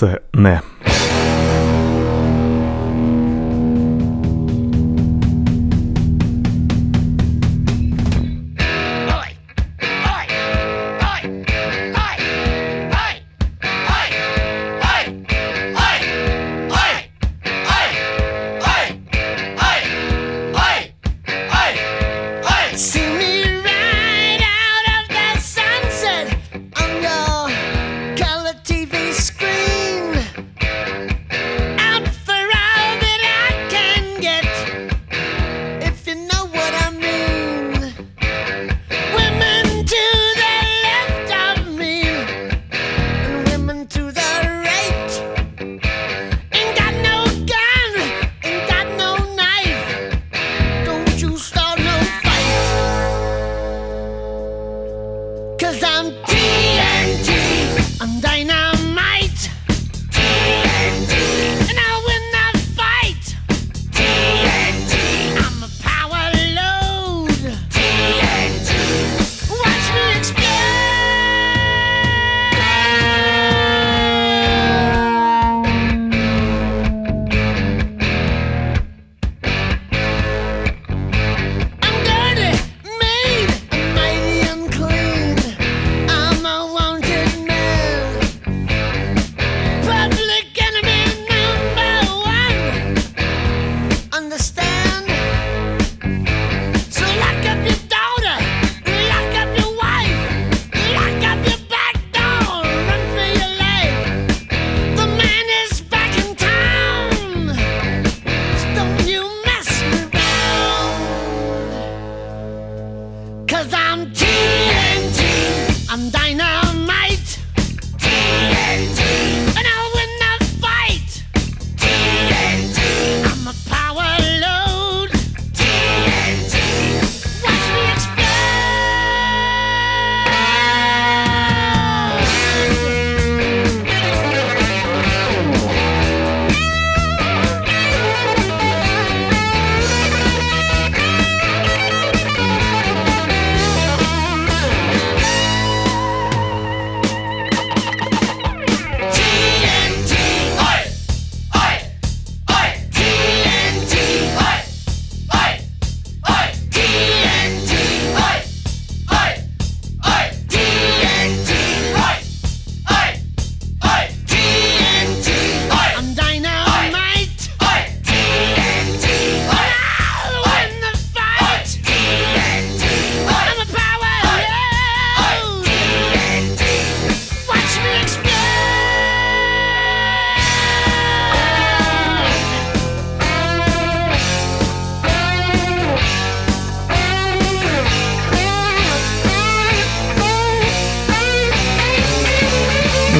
Валце не.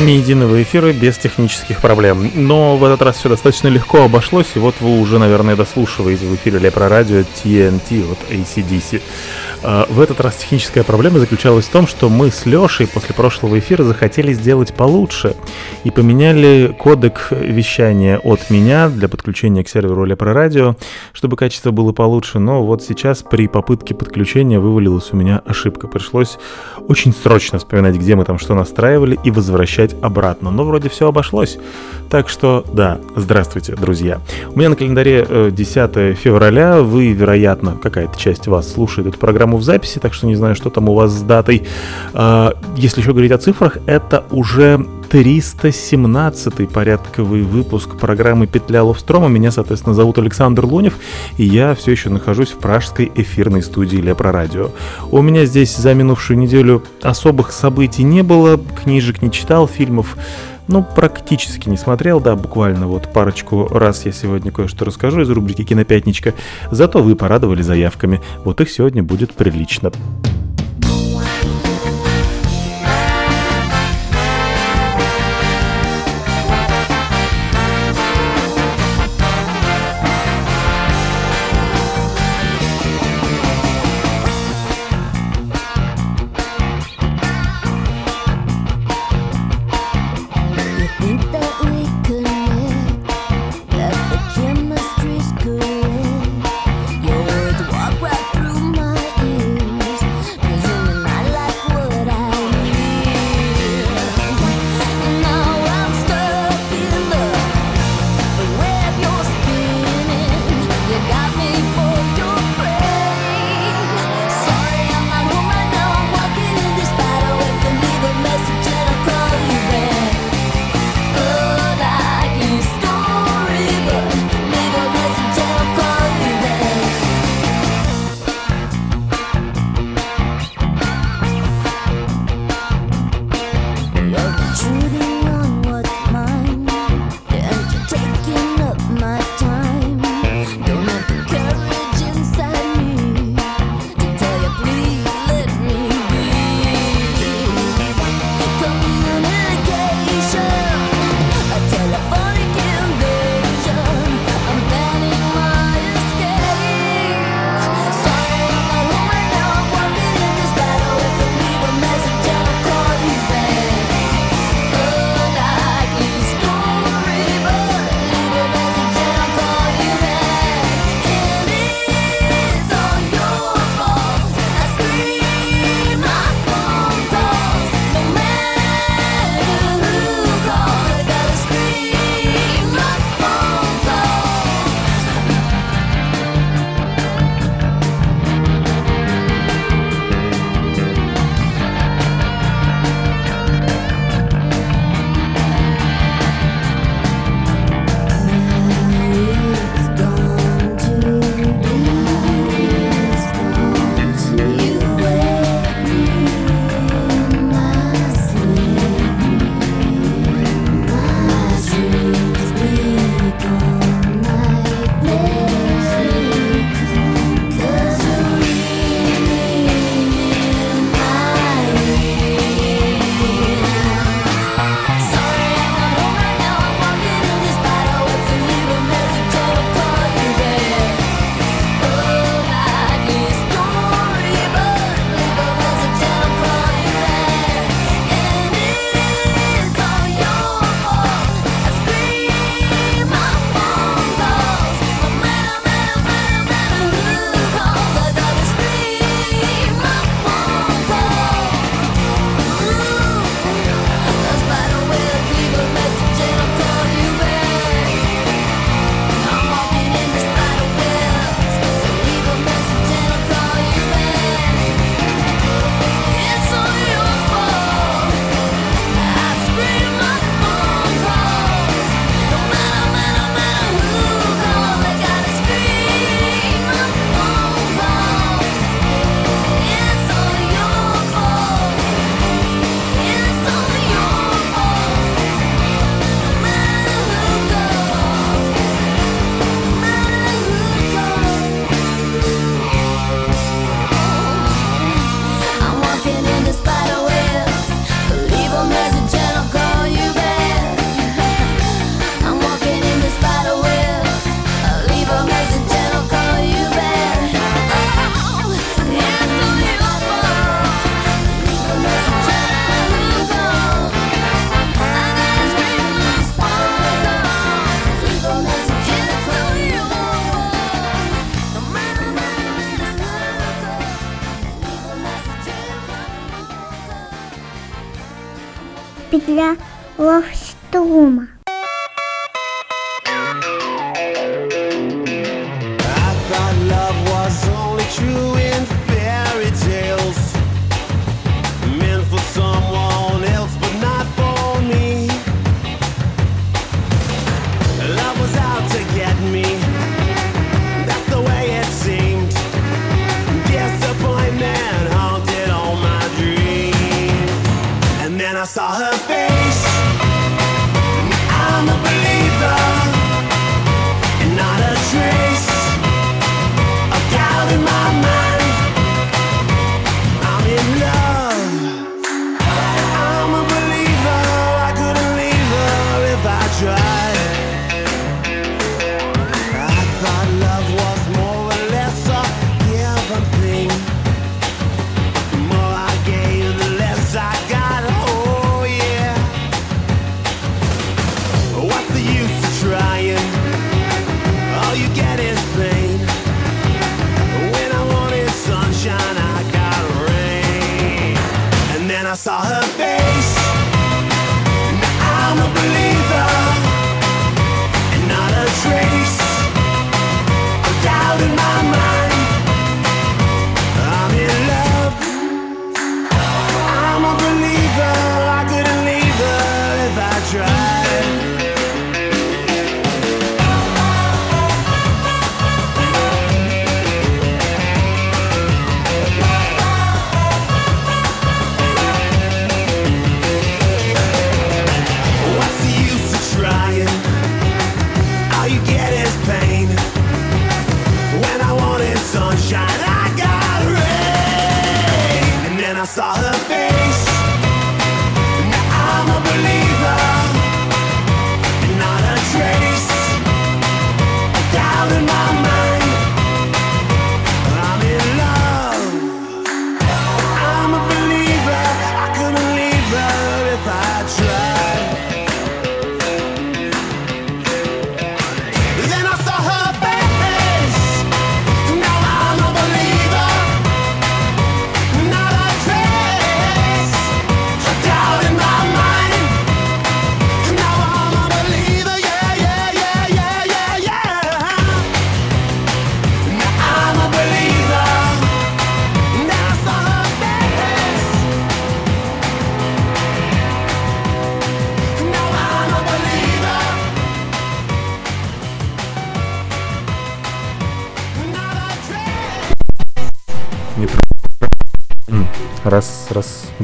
Ни единого эфира без технических проблем. Но в этот раз все достаточно легко обошлось, и вот вы уже, наверное, дослушиваете в эфире Лепро Радио TNT от ACDC. А, в этот раз техническая проблема заключалась в том, что мы с Лешей после прошлого эфира захотели сделать получше и поменяли кодек вещания от меня для подключения к серверу Лепро Радио, чтобы качество было получше. Но вот сейчас при попытке подключения вывалилась у меня ошибка. Пришлось очень срочно вспоминать, где мы там что настраивали и возвращать обратно. Но вроде все обошлось. Так что, да, здравствуйте, друзья. У меня на календаре 10 э, февраля. Вы, вероятно, какая-то часть вас слушает эту программу в записи, так что не знаю, что там у вас с датой. А, если еще говорить о цифрах, это уже 317-й порядковый выпуск программы «Петля Ловстрома». Меня, соответственно, зовут Александр Лунев, и я все еще нахожусь в пражской эфирной студии Лепро Радио. У меня здесь за минувшую неделю особых событий не было, книжек не читал, фильмов ну, практически не смотрел, да, буквально вот парочку раз я сегодня кое-что расскажу из рубрики «Кинопятничка». Зато вы порадовали заявками. Вот их сегодня будет прилично.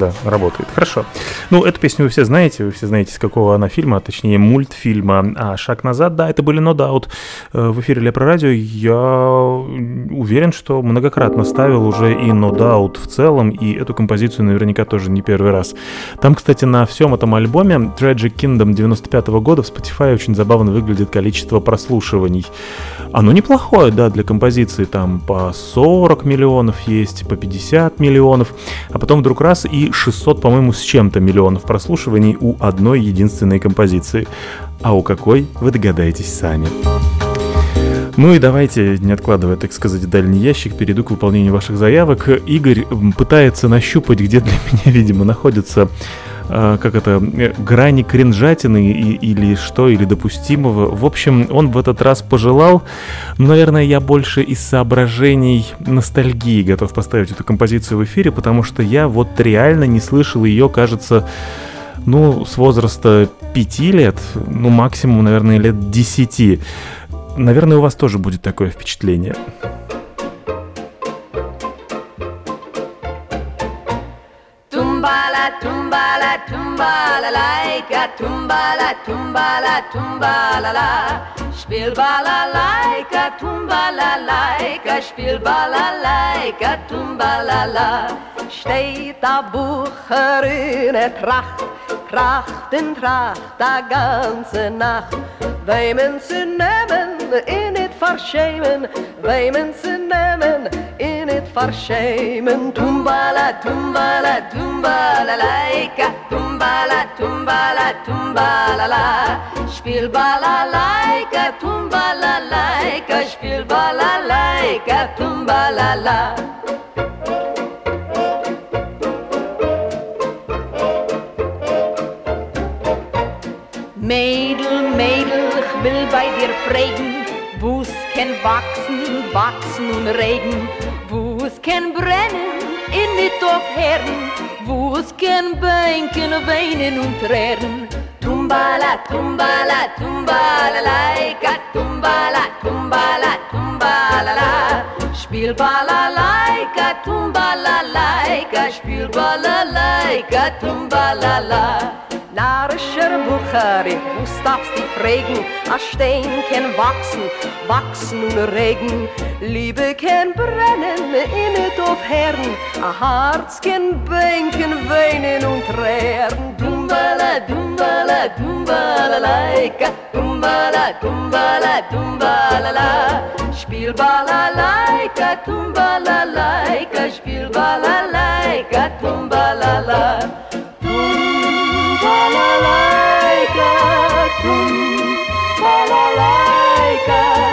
Да, работает. Хорошо. Ну, эту песню вы все знаете, вы все знаете, с какого она фильма, а точнее мультфильма. А «Шаг назад», да, это были No Doubt э, в эфире Лепро Радио. Я уверен, что многократно ставил уже и No Doubt в целом, и эту композицию наверняка тоже не первый раз. Там, кстати, на всем этом альбоме Tragic Kingdom 95 -го года в Spotify очень забавно выглядит количество прослушиваний. Оно неплохое, да, для композиции. Там по 40 миллионов есть, по 50 миллионов, а потом вдруг раз и 600, по-моему, с чем-то миллионов прослушиваний у одной единственной композиции. А у какой, вы догадаетесь сами. Ну и давайте, не откладывая, так сказать, дальний ящик, перейду к выполнению ваших заявок. Игорь пытается нащупать, где для меня, видимо, находится э, как это, э, грани кринжатины и, или что, или допустимого. В общем, он в этот раз пожелал, ну, наверное, я больше из соображений ностальгии готов поставить эту композицию в эфире, потому что я вот реально не слышал ее, кажется, ну, с возраста 5 лет, ну, максимум, наверное, лет 10. Наверное, у вас тоже будет такое впечатление. tumba la tumba tumba la tumba la tumba la la spiel balalaika tum balalaika spiel balalaika tum balala. Steht a bucher in a tracht tracht in tracht da ganze nacht. Weimen zu nemen eh, in it verschämen. Weimen zu nemen eh, in it verschämen. Tum bala tum bala tum balalaika. Tum bala tum bala tum balala. Spiel balalaika tumba spiel balalaika, tumba la. Mädel, Mädel, ich will bei dir fragen, wo es kann wachsen, wachsen und regen, wo es kann brennen, in mit auf Herren, wo es kann bänken, weinen und tränen, tumbala tumbala tumbala laika. Tumbala tumbala tumbala la. Spiel bala laika. Tumbala laika. Spiel bala laika. Tumbala la. Nar scher Bukhari, wo stafst Fregen, a Stein ken wachsen, wachsen un Regen. Liebe ken brennen, in et of Herren, a Harz ken bänken, weinen und rären. dumbala dumbala dumbala laika. Dumbala dumbala dumbala la. Spielbala laika dumbala laika. Spielbala laika dumbala la. Dumbala laika dumbala laika.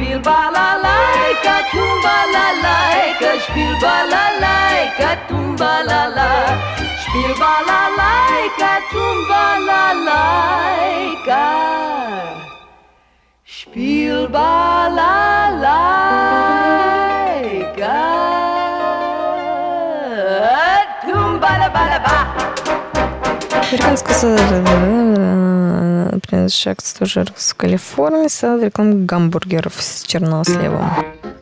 spiel balalaika, tumbalaika, spiel balalaika, tumbalala. Spiel balalaika, tumbalaika. Spiel balalaika. Tumbalabala. Американская принадлежащая к стажеру в Калифорнии стала рекламой гамбургеров с черносливом. Don't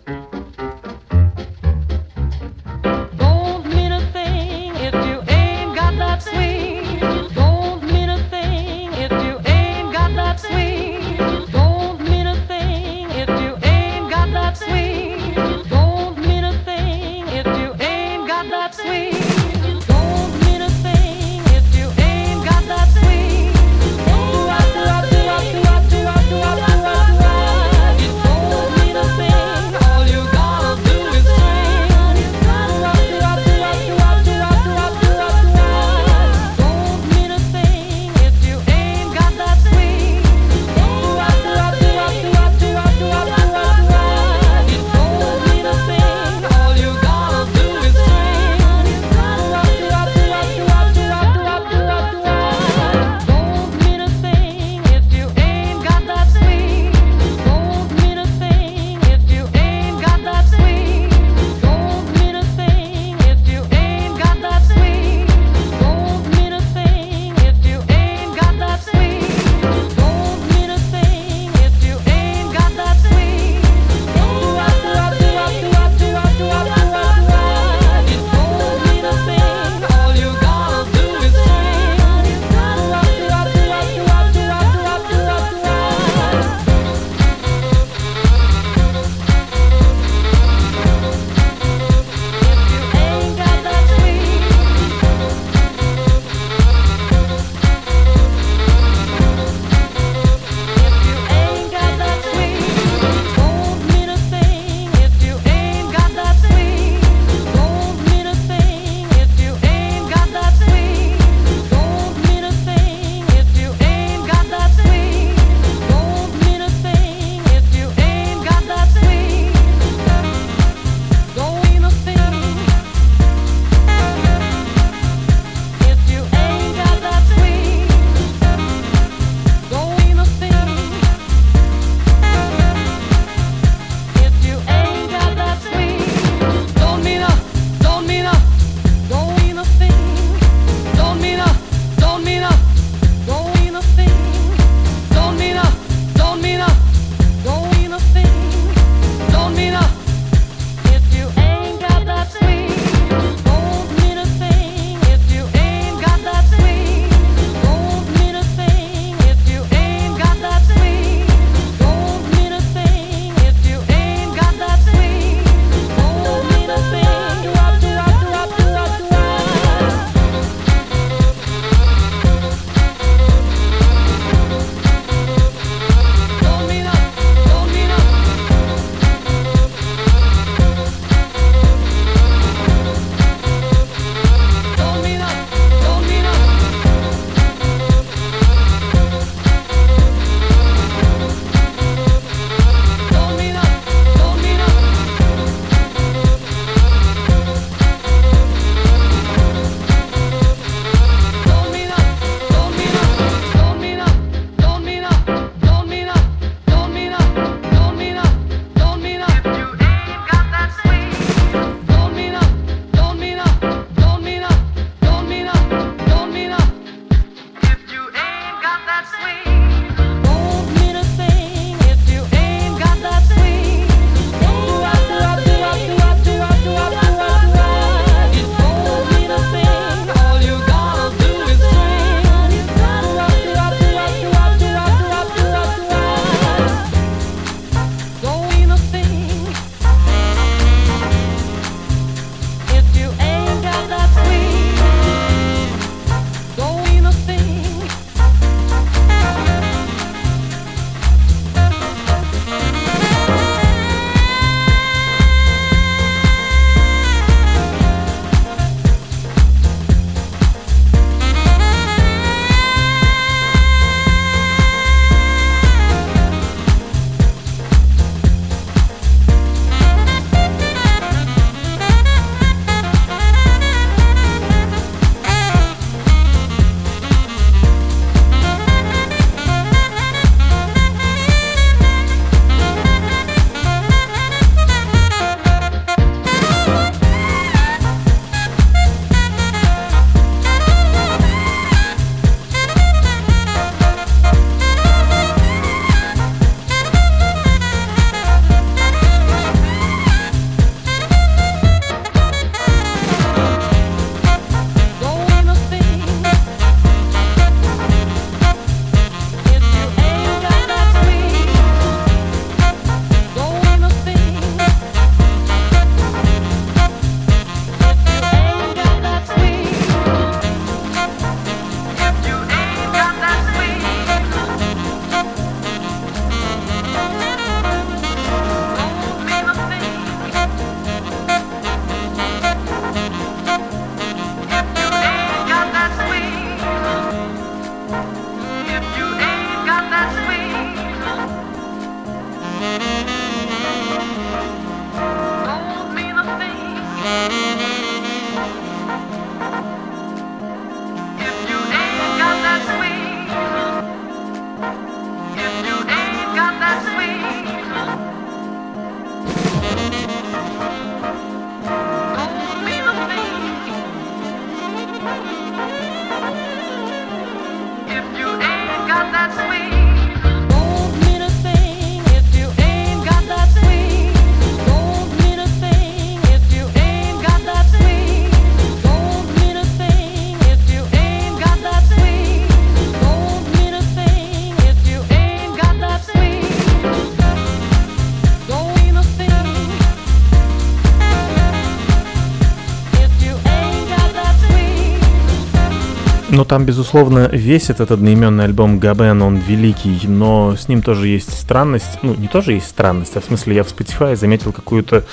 там, безусловно, весь этот одноименный альбом Габен, он великий, но с ним тоже есть странность. Ну, не тоже есть странность, а в смысле я в Spotify заметил какую-то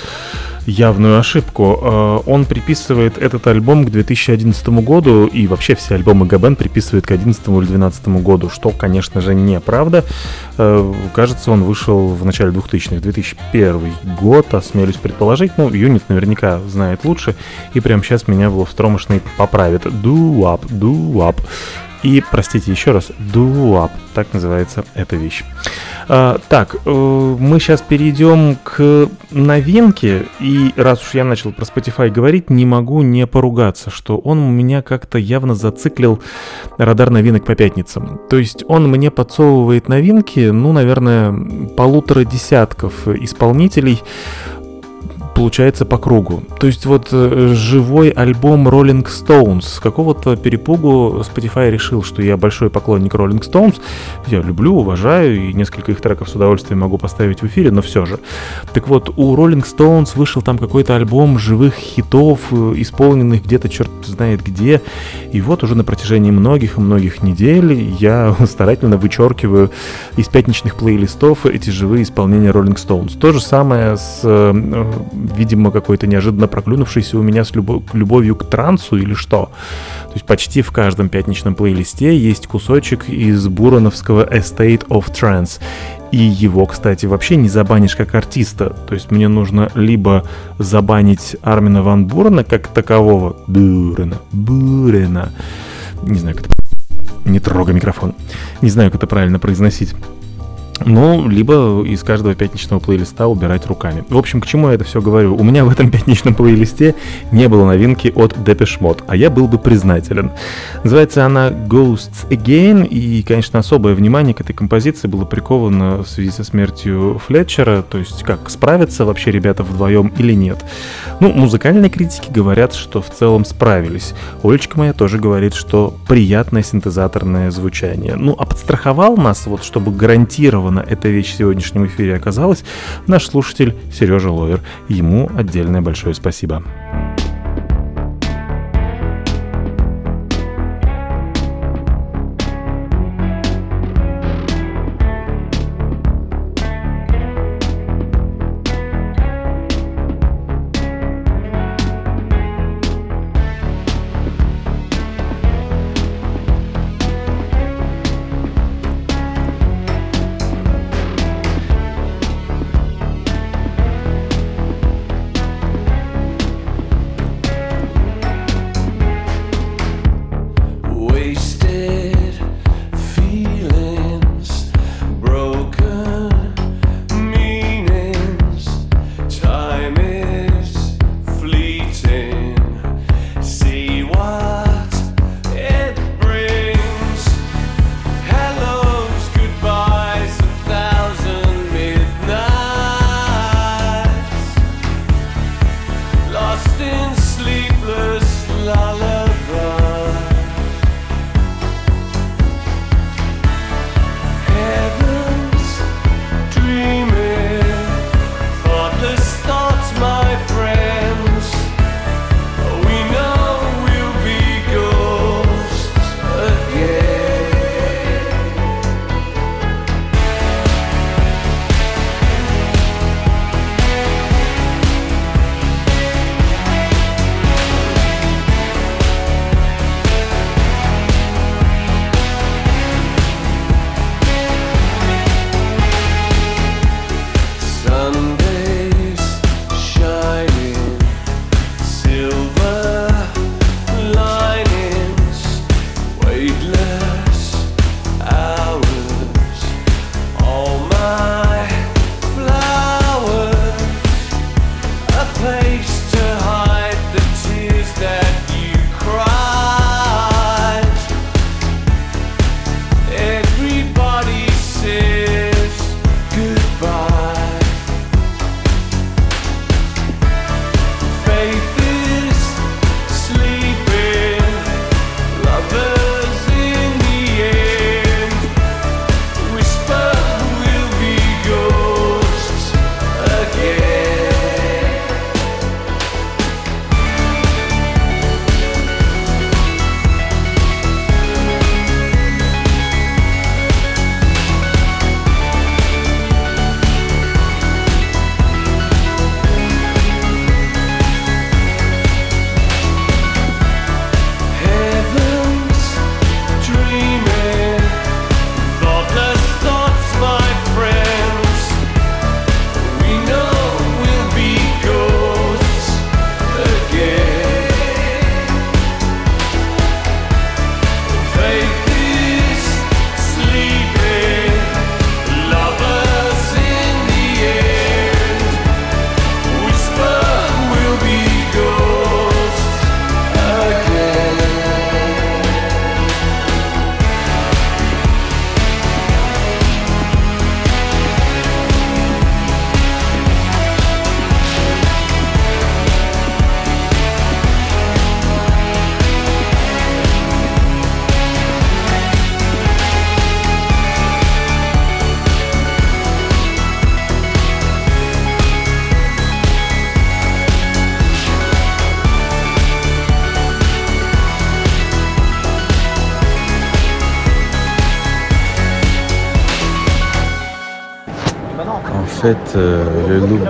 явную ошибку. Э, Он приписывает этот альбом к 2011 году, и вообще все альбомы Габен приписывает к 2011 или 2012 году, что, конечно же, неправда. Э, Кажется, он вышел в начале 2000-х, 2001 год, осмелюсь предположить. Ну, Юнит наверняка знает лучше, и прямо сейчас меня в Ловстромошный поправит. Дуап, дуап. И, простите еще раз, дуап. Так называется эта вещь. А, так, э, мы сейчас перейдем к новинке. И раз уж я начал про Spotify говорить, не могу не поругаться, что он у меня как-то явно зациклил радар новинок по пятницам. То есть он мне подсовывает новинки, ну, наверное, полутора десятков исполнителей, получается по кругу. То есть вот э, живой альбом Rolling Stones. С какого-то перепугу Spotify решил, что я большой поклонник Rolling Stones. Я люблю, уважаю, и несколько их треков с удовольствием могу поставить в эфире, но все же. Так вот, у Rolling Stones вышел там какой-то альбом живых хитов, э, исполненных где-то черт знает где. И вот уже на протяжении многих и многих недель я старательно вычеркиваю из пятничных плейлистов эти живые исполнения Rolling Stones. То же самое с э, видимо, какой-то неожиданно проклюнувшийся у меня с любо- любовью к трансу или что. То есть почти в каждом пятничном плейлисте есть кусочек из буроновского Estate of Trance. И его, кстати, вообще не забанишь как артиста. То есть мне нужно либо забанить Армина Ван Бурена как такового. Бурена. Бурена. Не знаю, как это... Не трогай микрофон. Не знаю, как это правильно произносить. Ну, либо из каждого пятничного плейлиста убирать руками. В общем, к чему я это все говорю? У меня в этом пятничном плейлисте не было новинки от Depeche Mode, а я был бы признателен. Называется она Ghosts Again, и, конечно, особое внимание к этой композиции было приковано в связи со смертью Флетчера, то есть как справятся вообще ребята вдвоем или нет. Ну, музыкальные критики говорят, что в целом справились. Олечка моя тоже говорит, что приятное синтезаторное звучание. Ну, а подстраховал нас, вот чтобы гарантированно эта вещь в сегодняшнем эфире оказалась, наш слушатель Сережа Ловер. Ему отдельное большое спасибо.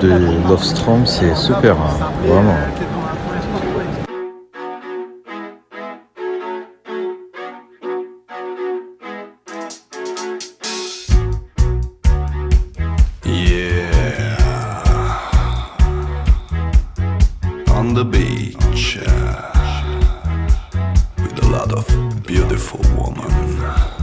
de Lofstrom, c'est super, hein, vraiment. Beach uh, with a lot of beautiful women.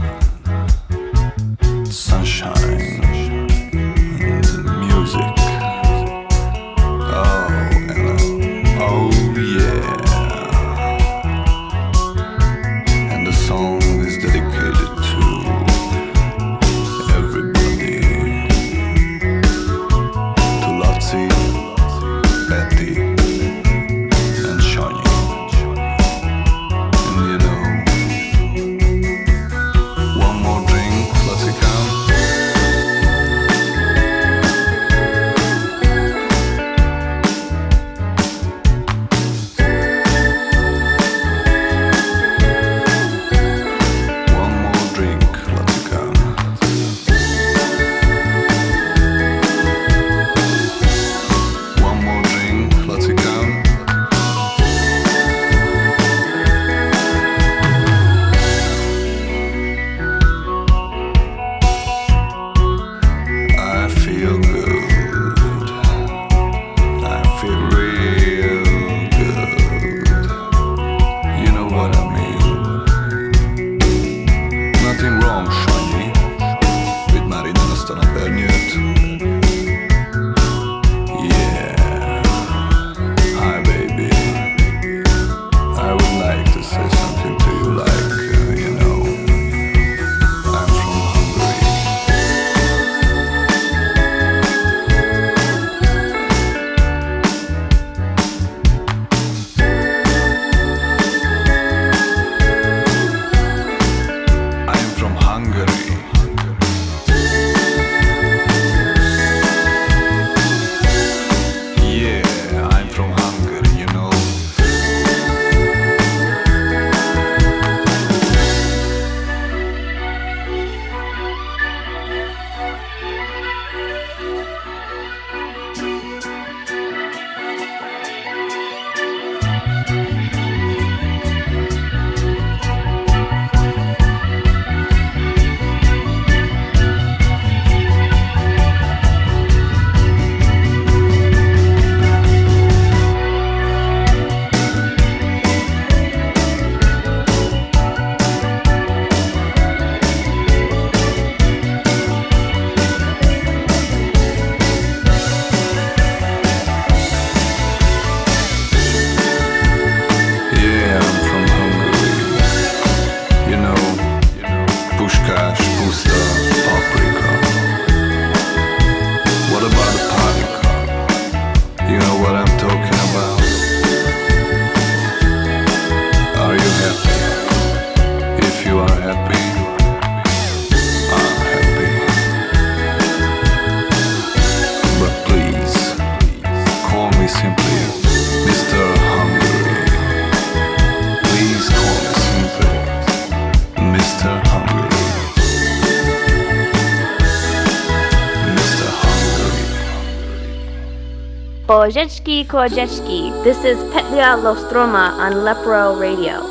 Korzeczki Korzeczki. This is Petlia Lostroma on Lepro Radio.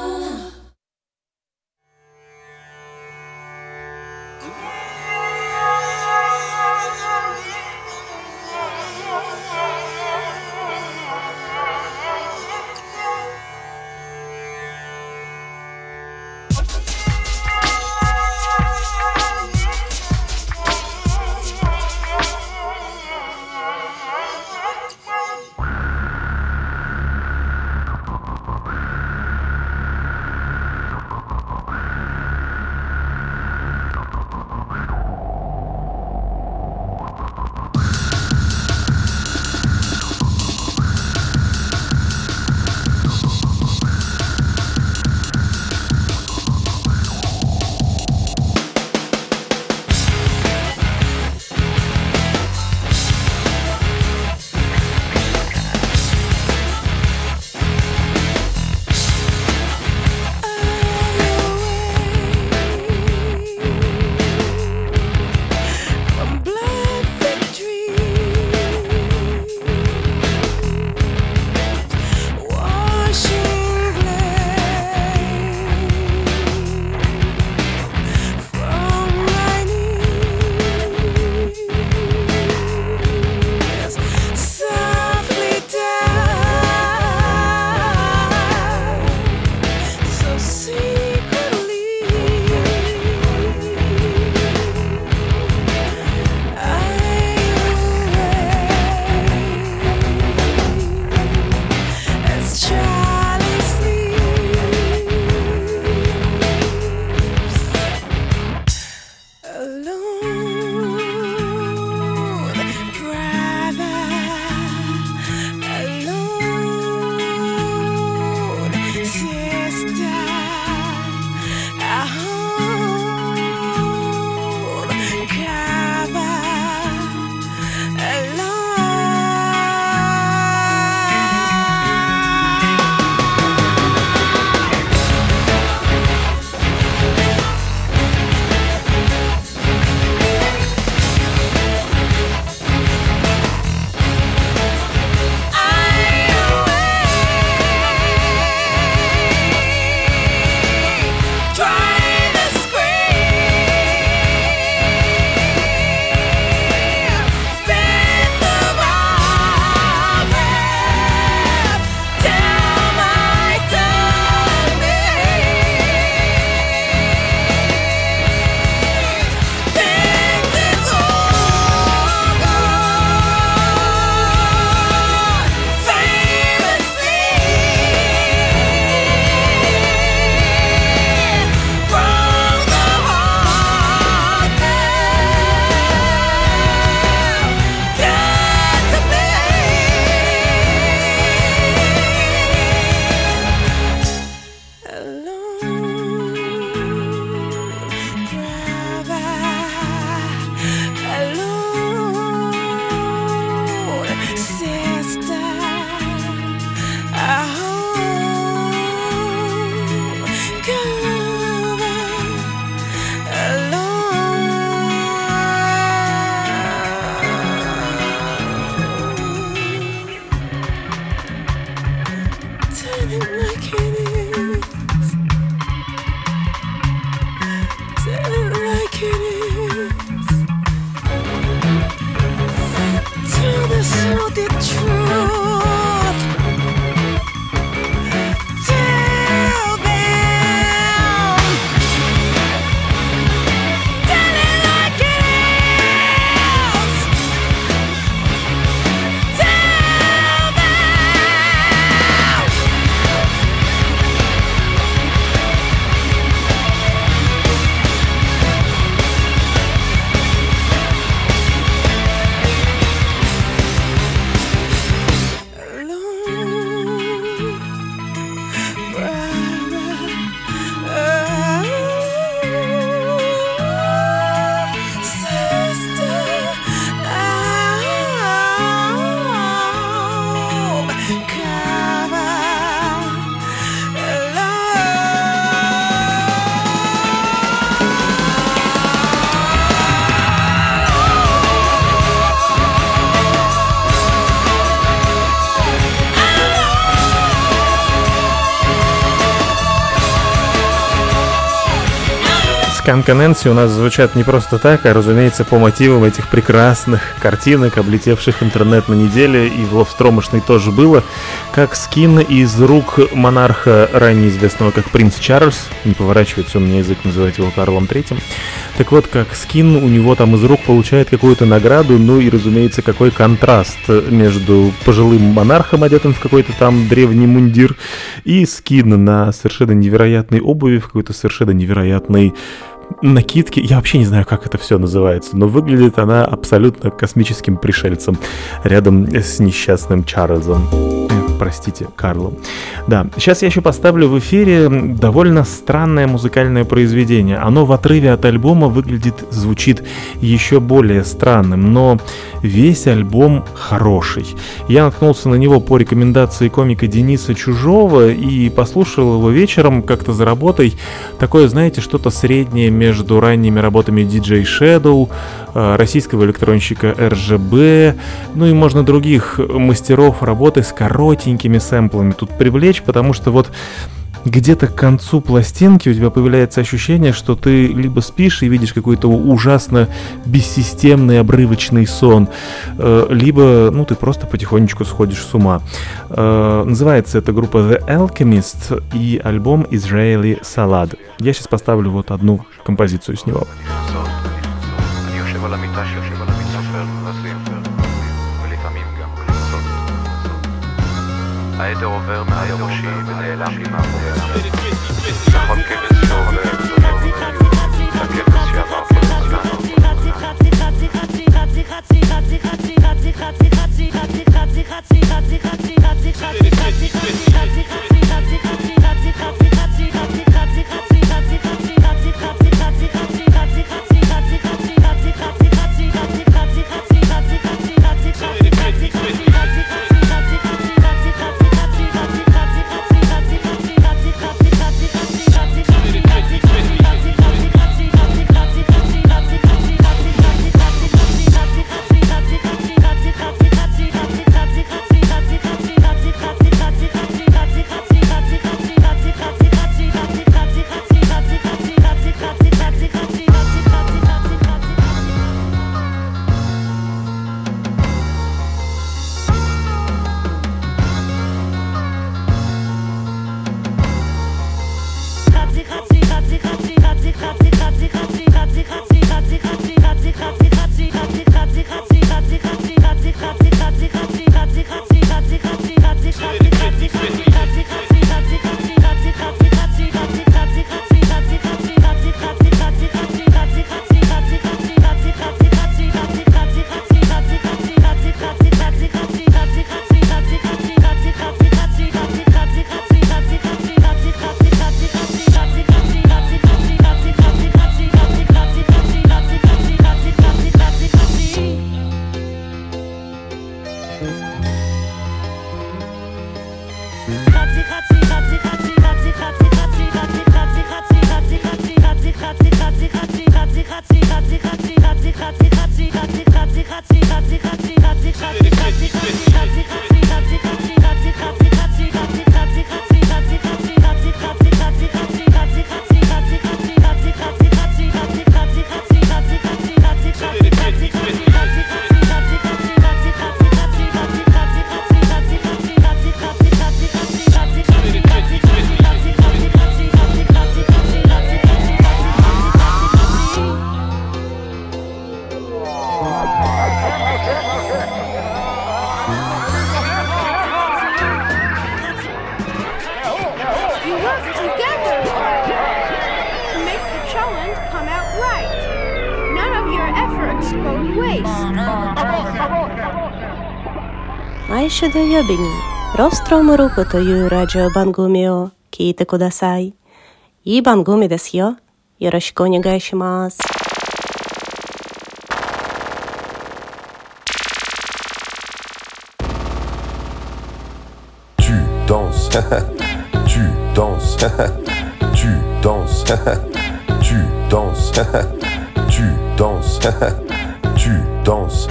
this not the truth? Сканка у нас звучат не просто так, а, разумеется, по мотивам этих прекрасных картинок, облетевших интернет на неделе, и в Ловстромошной тоже было, как скин из рук монарха, ранее известного как принц Чарльз, не поворачивается у меня язык называть его Карлом Третьим, так вот, как скин у него там из рук получает какую-то награду, ну и, разумеется, какой контраст между пожилым монархом, одетым в какой-то там древний мундир, и скин на совершенно невероятной обуви, в какой-то совершенно невероятной накидки. Я вообще не знаю, как это все называется, но выглядит она абсолютно космическим пришельцем рядом с несчастным Чарльзом. Простите, Карлом. Да, сейчас я еще поставлю в эфире довольно странное музыкальное произведение. Оно в отрыве от альбома выглядит, звучит еще более странным, но весь альбом хороший. Я наткнулся на него по рекомендации комика Дениса Чужого и послушал его вечером как-то за работой. Такое, знаете, что-то среднее между ранними работами DJ Shadow, э, российского электронщика RGB, ну и можно других мастеров работы с коротенькими маленькими сэмплами тут привлечь, потому что вот где-то к концу пластинки у тебя появляется ощущение, что ты либо спишь и видишь какой-то ужасно бессистемный обрывочный сон, либо ну ты просто потихонечку сходишь с ума. Называется эта группа The Alchemist и альбом Israeli Salad. Я сейчас поставлю вот одну композицию с него. העדר עובר מעל ראשי ונעלם לי מאחורי 週土曜日にロストロムループというラジオ番組を聞いてください。いい番組ですよ。よろしくお願いします。Tu danses, tu danses, tu danses, tu danses, tu danses, tu danses,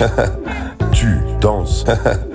tu danses,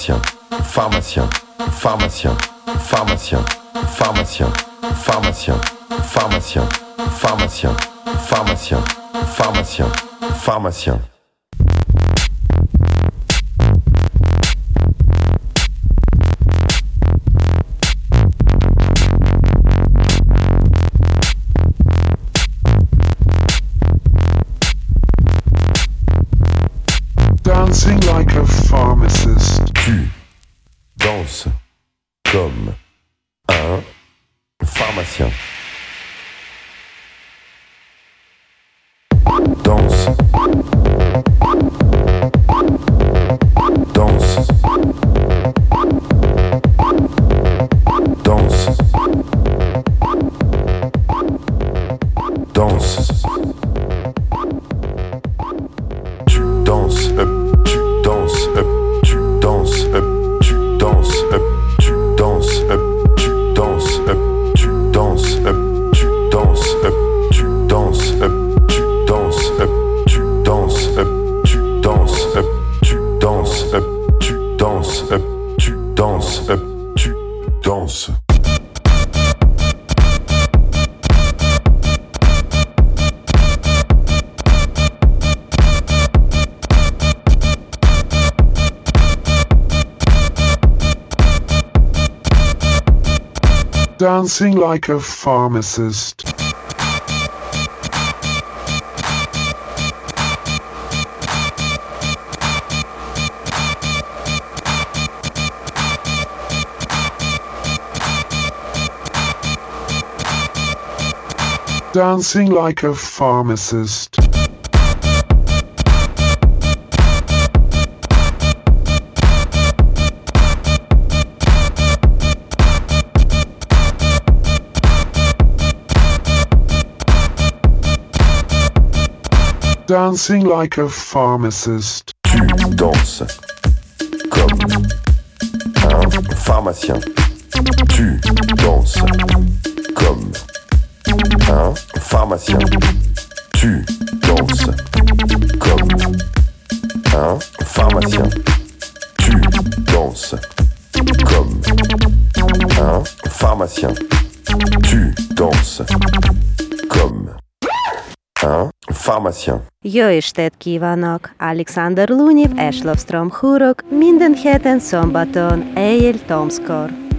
pharmacien, pharmacien, pharmacien, pharmacien, pharmacien, pharmacien, pharmacien, pharmacien, pharmacien, pharmacien, pharmacien. Dancing like a pharmacist. Dancing like a pharmacist. Dancing like a pharmacist. Tu danses comme un pharmacien. Jó estét kívánok! Alexander Lunyev és Lovstrom Hurok minden héten szombaton éjjel Tomskor.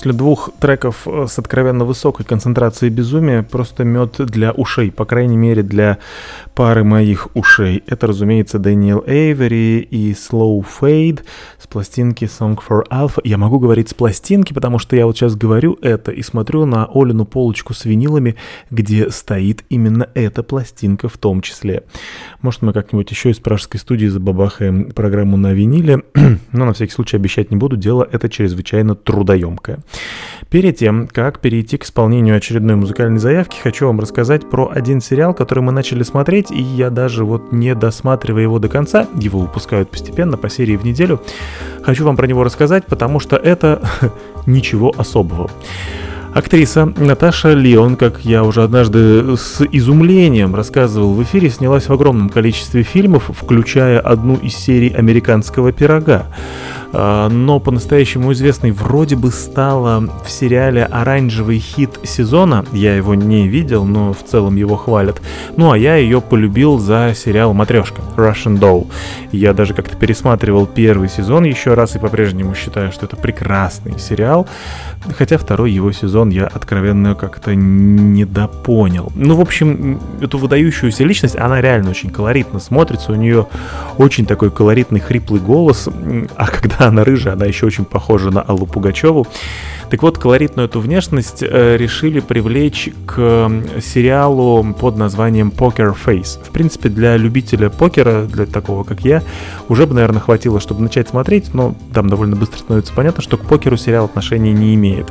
После двух треков э, с откровенно высокой концентрацией безумия просто мед для ушей, по крайней мере для пары моих ушей. Это, разумеется, Дэниел Эйвери и Slow Fade пластинки Song for Alpha. Я могу говорить с пластинки, потому что я вот сейчас говорю это и смотрю на Олину полочку с винилами, где стоит именно эта пластинка в том числе. Может, мы как-нибудь еще из пражской студии забабахаем программу на виниле, но на всякий случай обещать не буду, дело это чрезвычайно трудоемкое. Перед тем, как перейти к исполнению очередной музыкальной заявки, хочу вам рассказать про один сериал, который мы начали смотреть, и я даже вот не досматривая его до конца, его выпускают постепенно по серии в неделю, хочу вам про него рассказать, потому что это ничего особого. Актриса Наташа Леон, как я уже однажды с изумлением рассказывал в эфире, снялась в огромном количестве фильмов, включая одну из серий «Американского пирога». А, но по-настоящему известной вроде бы стала в сериале «Оранжевый хит сезона». Я его не видел, но в целом его хвалят. Ну а я ее полюбил за сериал «Матрешка» Russian Doll. Я даже как-то пересматривал первый сезон еще раз и по-прежнему считаю, что это прекрасный сериал. Хотя второй его сезон я откровенно как-то недопонял. Ну, в общем, эту выдающуюся личность, она реально очень колоритно смотрится. У нее очень такой колоритный хриплый голос. А когда она рыжая, она еще очень похожа на Аллу Пугачеву. Так вот, колоритную эту внешность э, решили привлечь к сериалу под названием Poker Face. В принципе, для любителя покера, для такого как я, уже бы, наверное, хватило, чтобы начать смотреть, но там довольно быстро становится понятно, что к покеру сериал отношения не имеет.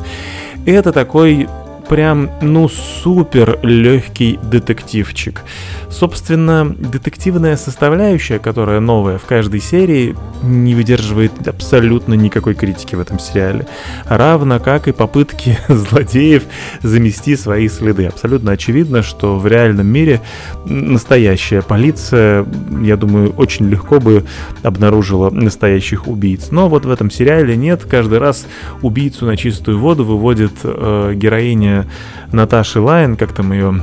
Это такой прям, ну, супер легкий детективчик. Собственно, детективная составляющая, которая новая в каждой серии, не выдерживает абсолютно никакой критики в этом сериале. Равно как и попытки злодеев замести свои следы. Абсолютно очевидно, что в реальном мире настоящая полиция, я думаю, очень легко бы обнаружила настоящих убийц. Но вот в этом сериале нет. Каждый раз убийцу на чистую воду выводит э, героиня Наташи Лайн, как там ее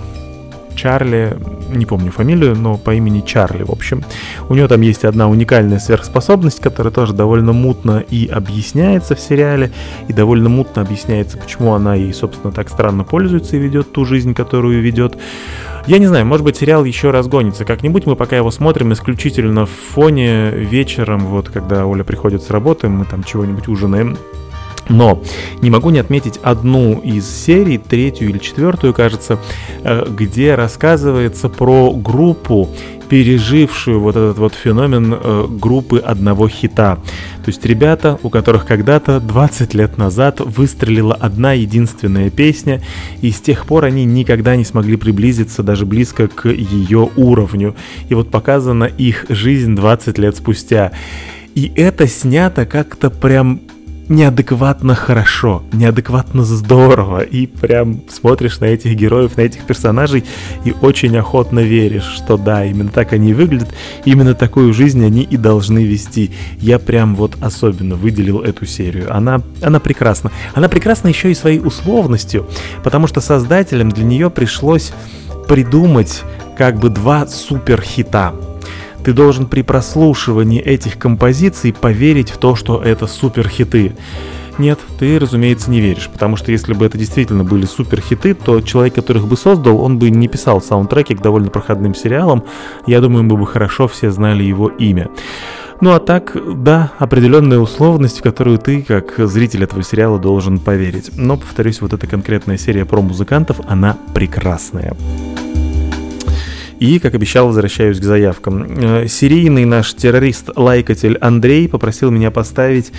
Чарли, не помню фамилию, но по имени Чарли, в общем. У нее там есть одна уникальная сверхспособность, которая тоже довольно мутно и объясняется в сериале, и довольно мутно объясняется, почему она ей, собственно, так странно пользуется и ведет ту жизнь, которую ведет. Я не знаю, может быть, сериал еще разгонится как-нибудь. Мы пока его смотрим исключительно в фоне вечером, вот когда Оля приходит с работы, мы там чего-нибудь ужинаем. Но не могу не отметить одну из серий, третью или четвертую, кажется, э, где рассказывается про группу, пережившую вот этот вот феномен э, группы одного хита. То есть ребята, у которых когда-то 20 лет назад выстрелила одна единственная песня, и с тех пор они никогда не смогли приблизиться даже близко к ее уровню. И вот показана их жизнь 20 лет спустя. И это снято как-то прям неадекватно хорошо, неадекватно здорово, и прям смотришь на этих героев, на этих персонажей, и очень охотно веришь, что да, именно так они выглядят, именно такую жизнь они и должны вести. Я прям вот особенно выделил эту серию. Она, она прекрасна. Она прекрасна еще и своей условностью, потому что создателям для нее пришлось придумать как бы два супер хита. Ты должен при прослушивании этих композиций поверить в то, что это суперхиты. Нет, ты, разумеется, не веришь, потому что если бы это действительно были суперхиты, то человек, который их бы создал, он бы не писал саундтреки к довольно проходным сериалам. Я думаю, мы бы хорошо все знали его имя. Ну а так, да, определенная условность, в которую ты, как зритель этого сериала, должен поверить. Но, повторюсь, вот эта конкретная серия про музыкантов, она прекрасная. И, как обещал, возвращаюсь к заявкам. Э, серийный наш террорист-лайкатель Андрей попросил меня поставить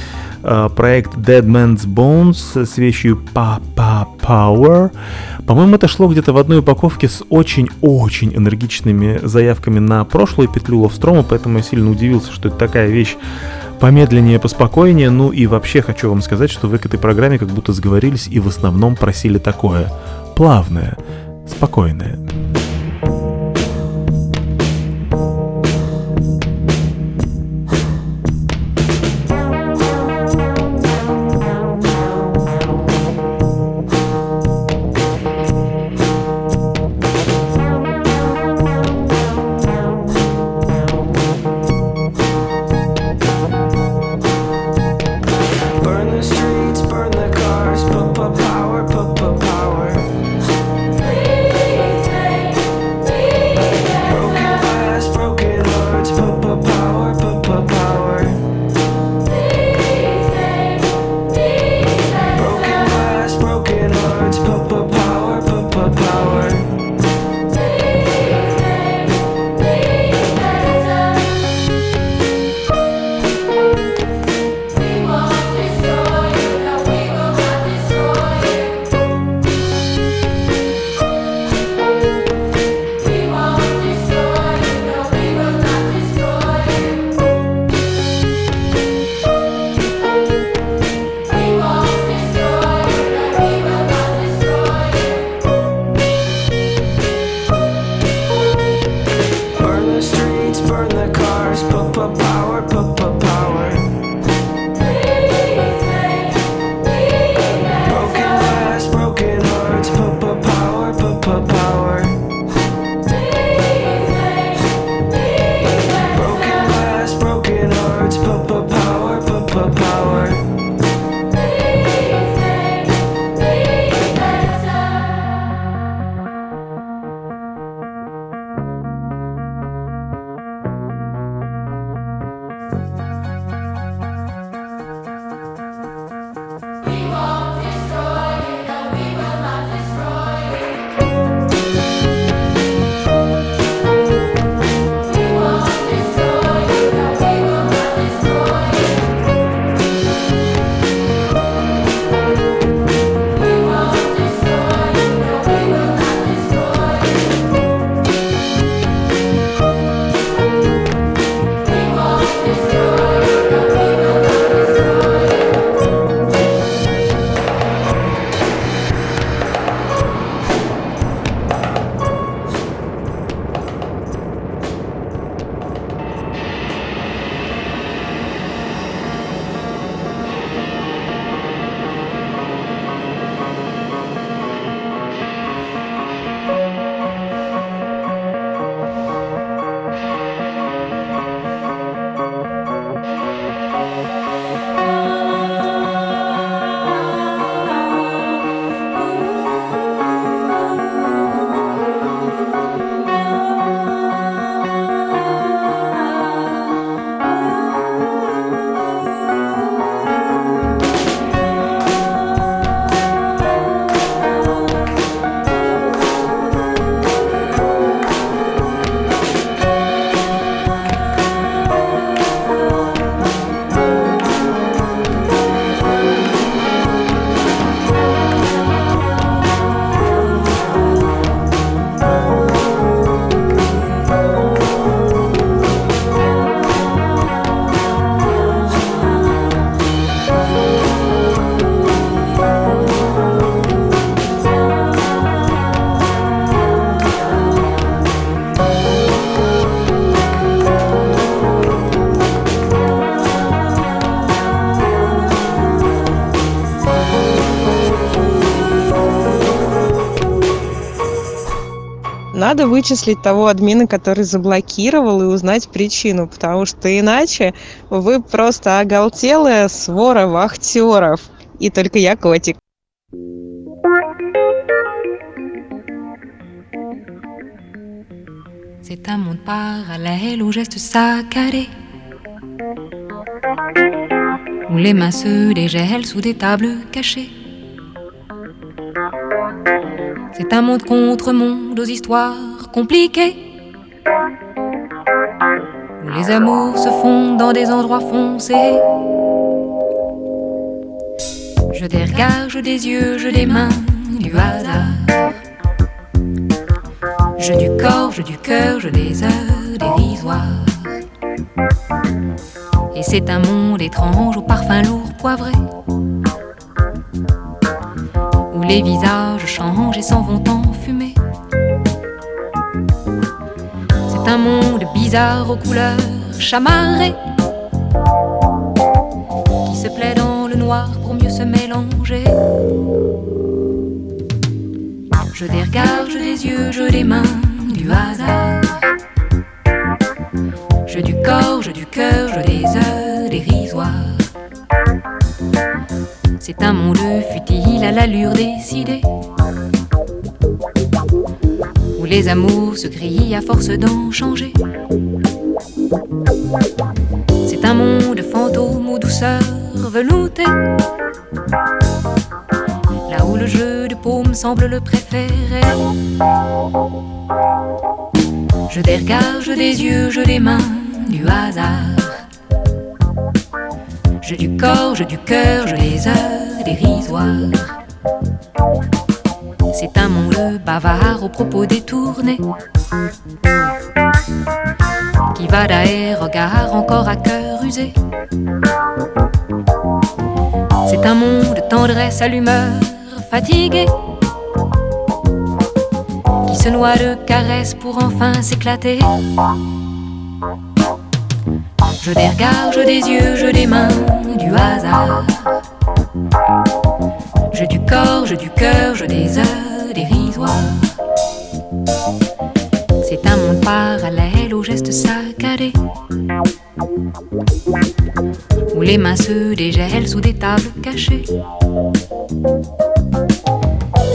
э, проект Dead Man's Bones с вещью Papa Power. По-моему, это шло где-то в одной упаковке с очень-очень энергичными заявками на прошлую петлю Ловстрома, поэтому я сильно удивился, что это такая вещь помедленнее, поспокойнее. Ну и вообще хочу вам сказать, что вы к этой программе как будто сговорились и в основном просили такое. Плавное, спокойное. Вычислить того админа, который заблокировал, и узнать причину, потому что иначе вы просто оголтелая свора вахтеров. И только я котик. C'est un monde parallèle aux gestes saccadés. Où les mains se dégèlent sous des tables cachées. C'est un monde contre monde aux histoires Où les amours se font dans des endroits foncés. Je des regards, je des yeux, je des mains, du hasard. Je du corps, je du cœur, je des heures dérisoires. Et c'est un monde étrange au parfum lourd poivré. Où les visages changent et s'en vont en Un monde bizarre aux couleurs chamarrées. Qui se plaît dans le noir pour mieux se mélanger. Je des regards, je des yeux, je des mains, du hasard. Je du corps, je du cœur, je des heures dérisoires. C'est un monde futile à l'allure décidée. Les amours se grillent à force d'en changer. C'est un monde fantôme aux douceurs veloutées. Là où le jeu de paume semble le préférer. Je des regards, je des yeux, je des mains, du hasard. Je du corps, je du cœur, je des heures dérisoires. Propos détournés. Qui va d'air regard encore à cœur usé. C'est un monde de tendresse à l'humeur fatiguée. Qui se noie de caresses pour enfin s'éclater. Je des regards, je des yeux, je des mains, du hasard. Je du corps, je du cœur, je des heures les mains se dégèlent sous des tables cachées.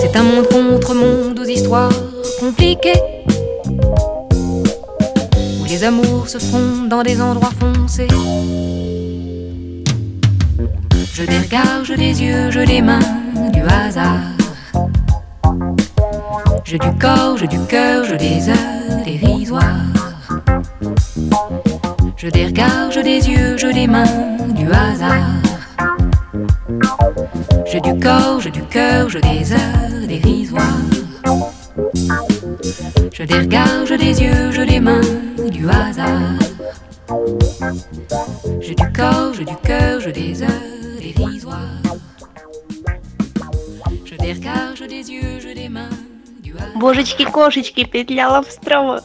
C'est un monde contre monde aux histoires compliquées. Où les amours se font dans des endroits foncés. Je des regards, je des yeux, je des mains, du hasard. Je du corps, je du cœur, je des heures dérisoires. Je regards, je des yeux, je des mains, du hasard. Je du corps, je du cœur, je des heures dérisoires. Je des regards, je des yeux, je des mains, du hasard. Je du corps, je du cœur, je des heures dérisoires. Je des regards, je des yeux, je des mains, du hasard. Божечки-кошечки, петля лавстрова.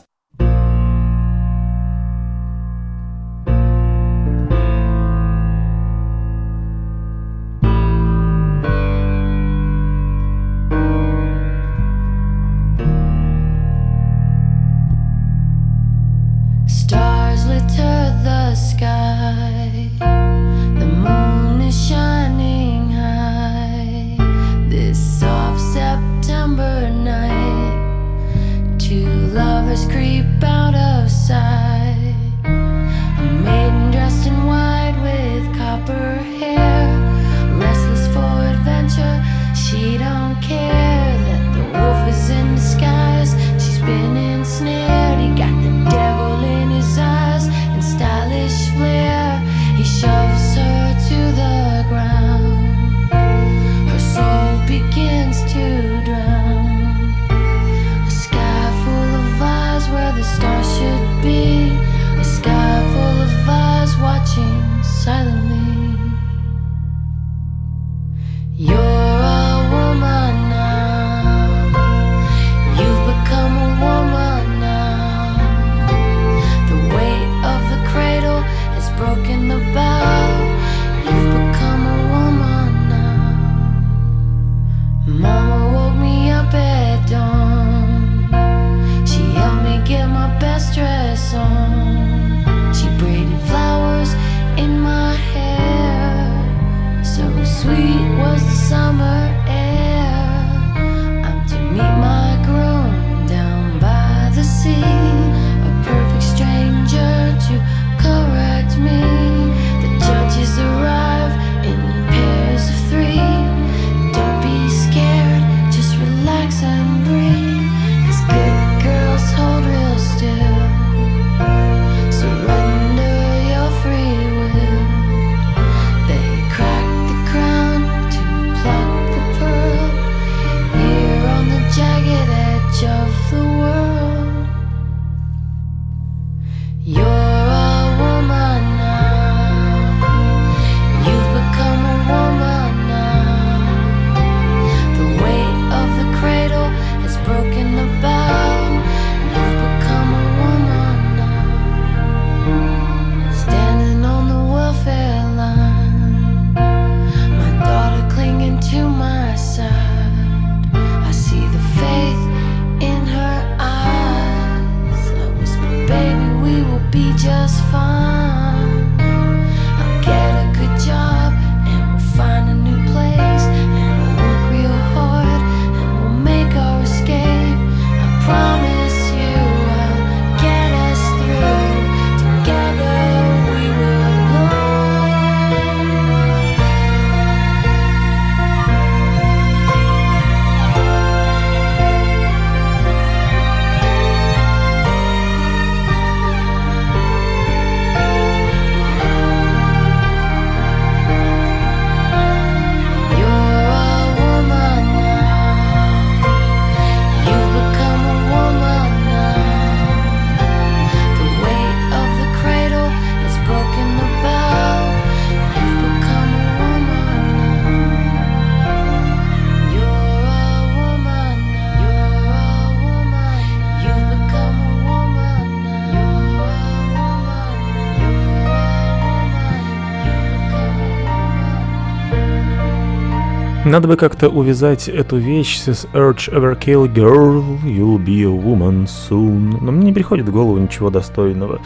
Надо бы как-то увязать эту вещь с Urge Overkill Girl, You'll be a woman soon. Но мне не приходит в голову ничего достойного.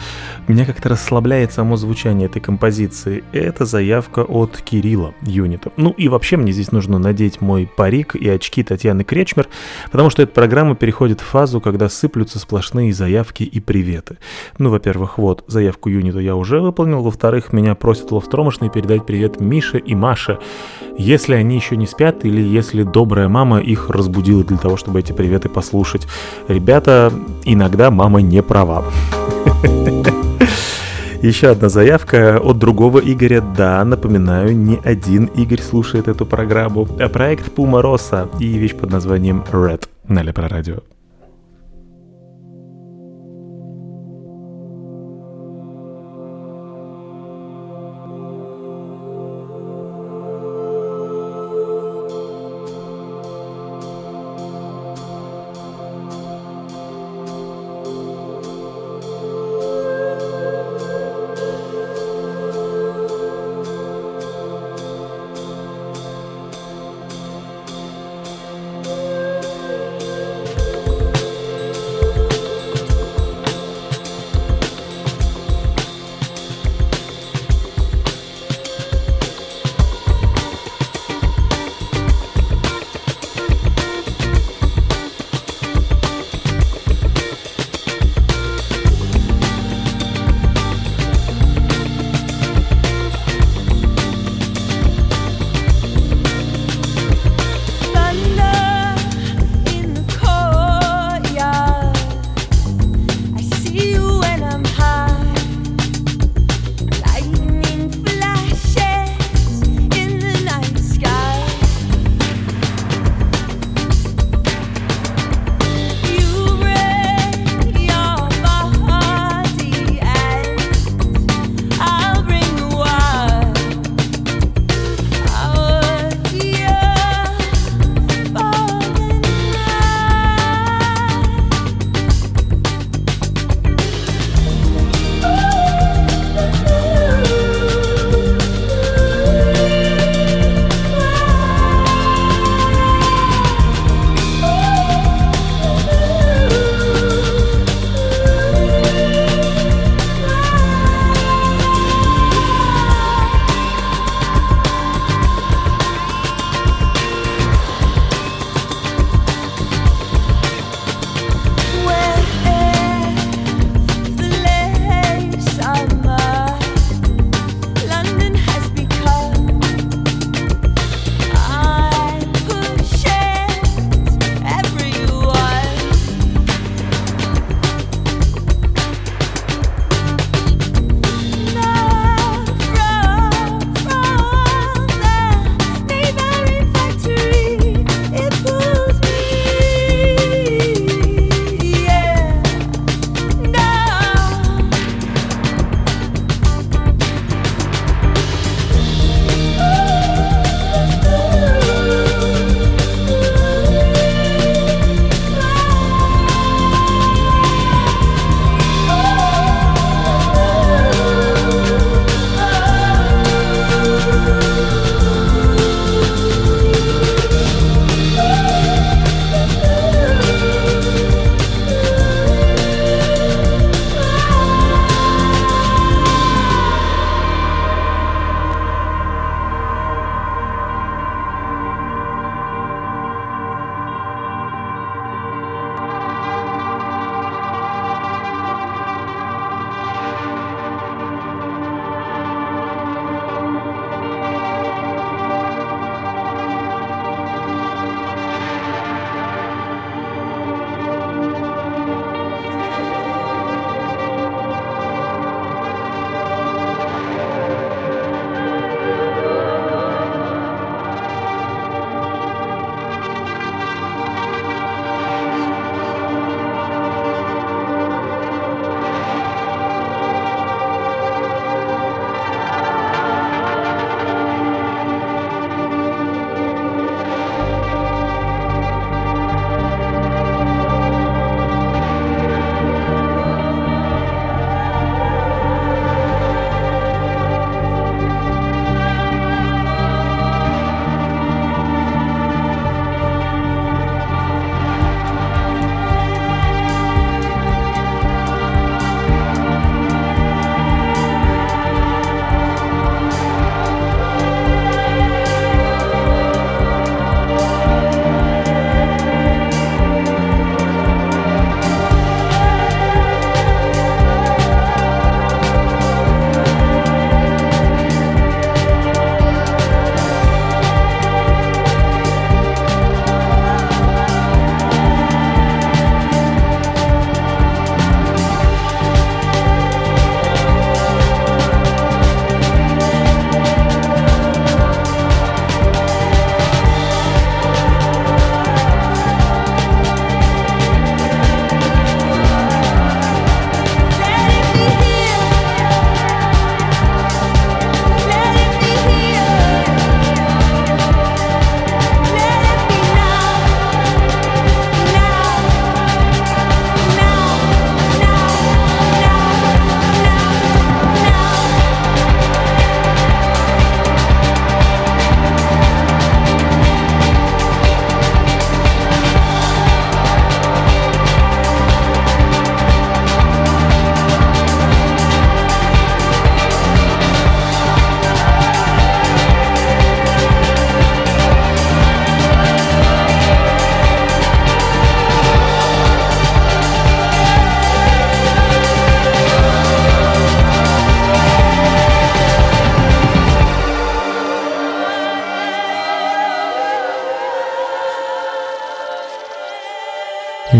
Меня как-то расслабляет само звучание этой композиции. Это заявка от Кирилла Юнита. Ну и вообще мне здесь нужно надеть мой парик и очки Татьяны Кречмер, потому что эта программа переходит в фазу, когда сыплются сплошные заявки и приветы. Ну, во-первых, вот, заявку Юнита я уже выполнил, во-вторых, меня просят ловстромошные передать привет Мише и Маше, если они еще не спят или если добрая мама их разбудила для того, чтобы эти приветы послушать. Ребята, иногда мама не права. Еще одна заявка от другого Игоря. Да, напоминаю, не один Игорь слушает эту программу. Проект Puma Rosa и вещь под названием Red на Лепро Радио.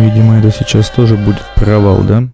Видимо, это сейчас тоже будет провал, да?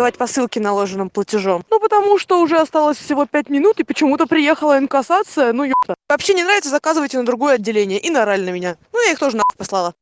Сказали, что давать посылки наложенным платежом. Ну, потому что уже осталось всего пять минут, и почему-то приехала инкассация. Ну, ёпта. Вообще не нравится, заказывайте на другое отделение. И наорали на меня. Ну, я их тоже нахуй послала.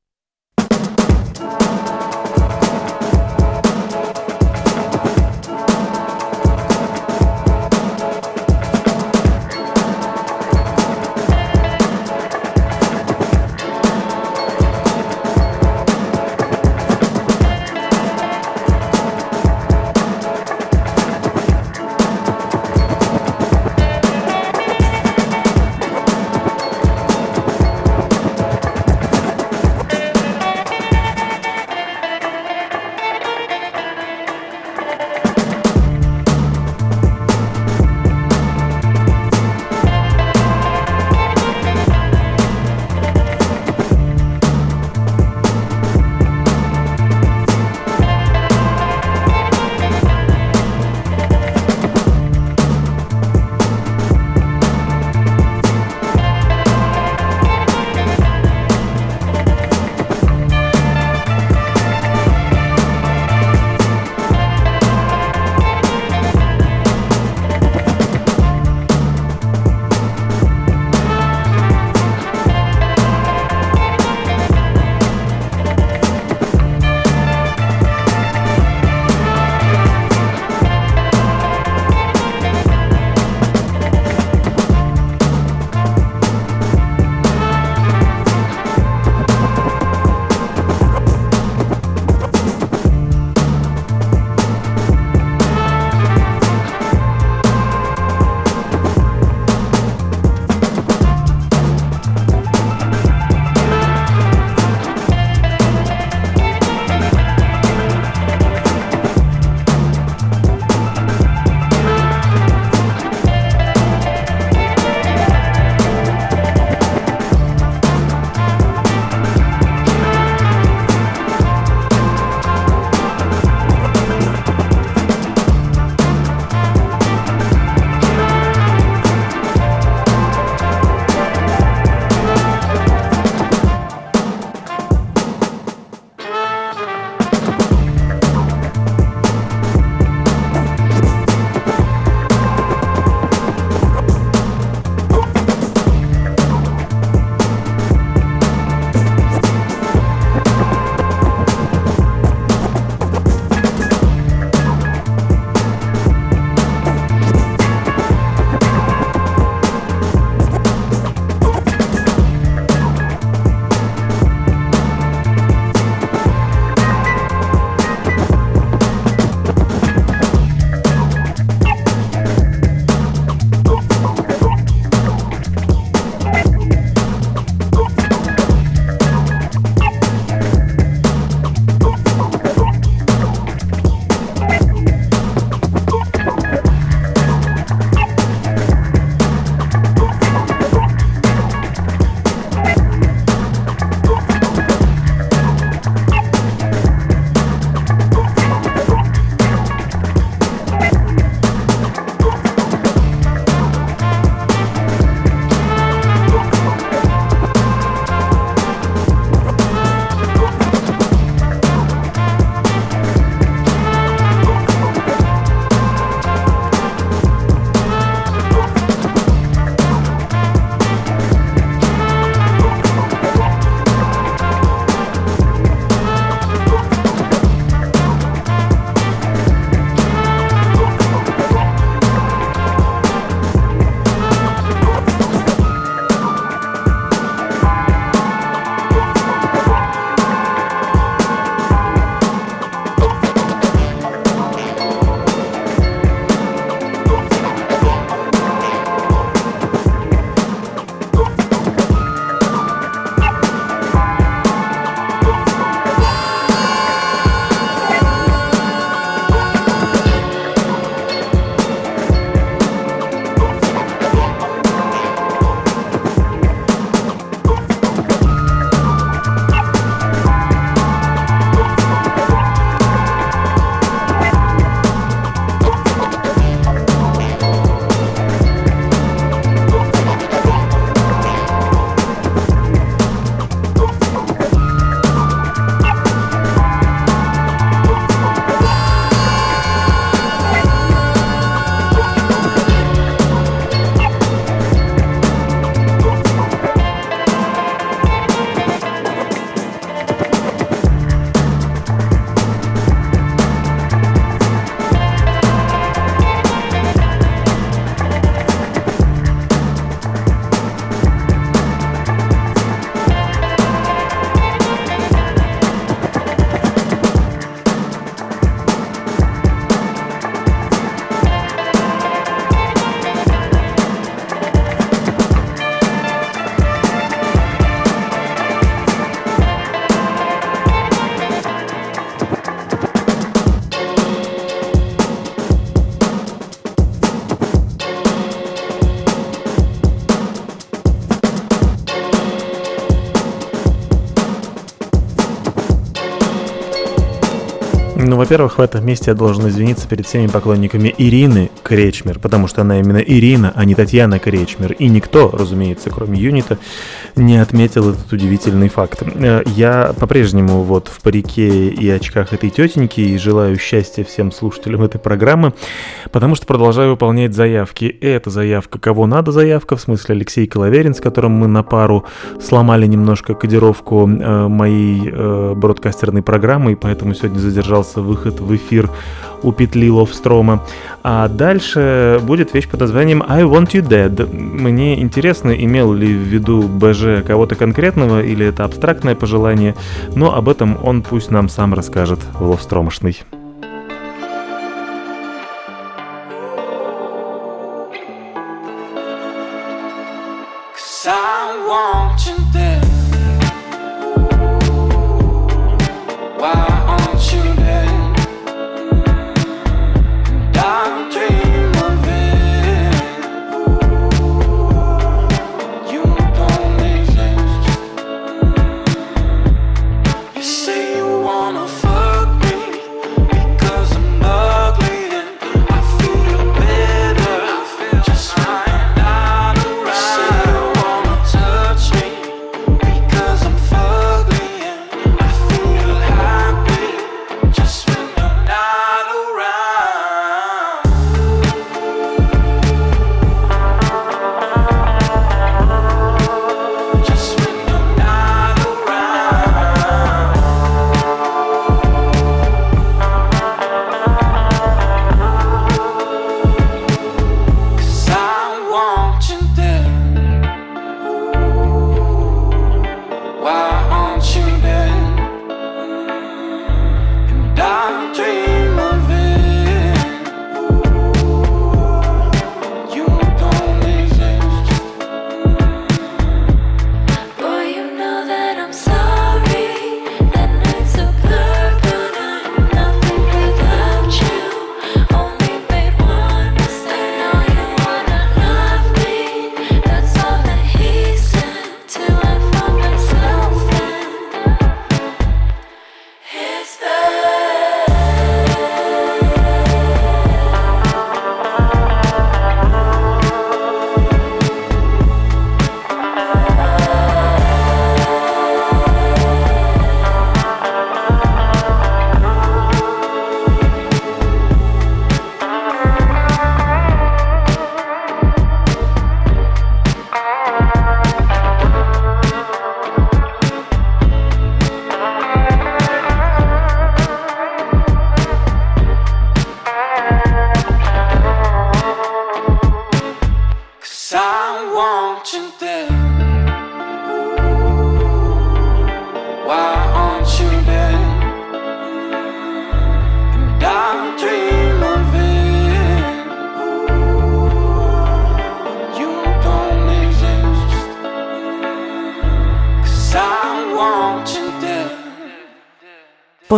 Во-первых, в этом месте я должен извиниться перед всеми поклонниками Ирины Кречмер, потому что она именно Ирина, а не Татьяна Кречмер. И никто, разумеется, кроме Юнита, не отметил этот удивительный факт. Э, Я по-прежнему вот в парике и очках этой тетеньки и желаю счастья всем слушателям этой программы, потому что продолжаю выполнять заявки. Это заявка «Кого надо» заявка, в смысле Алексей Коловерин, с которым мы на пару сломали немножко кодировку э, моей э, бродкастерной программы, и поэтому сегодня задержался выход в эфир у петли Ловстрома. А дальше будет вещь под названием I Want You Dead. Мне интересно, имел ли в виду БЖ кого-то конкретного или это абстрактное пожелание, но об этом он пусть нам сам расскажет в Ловстромошный.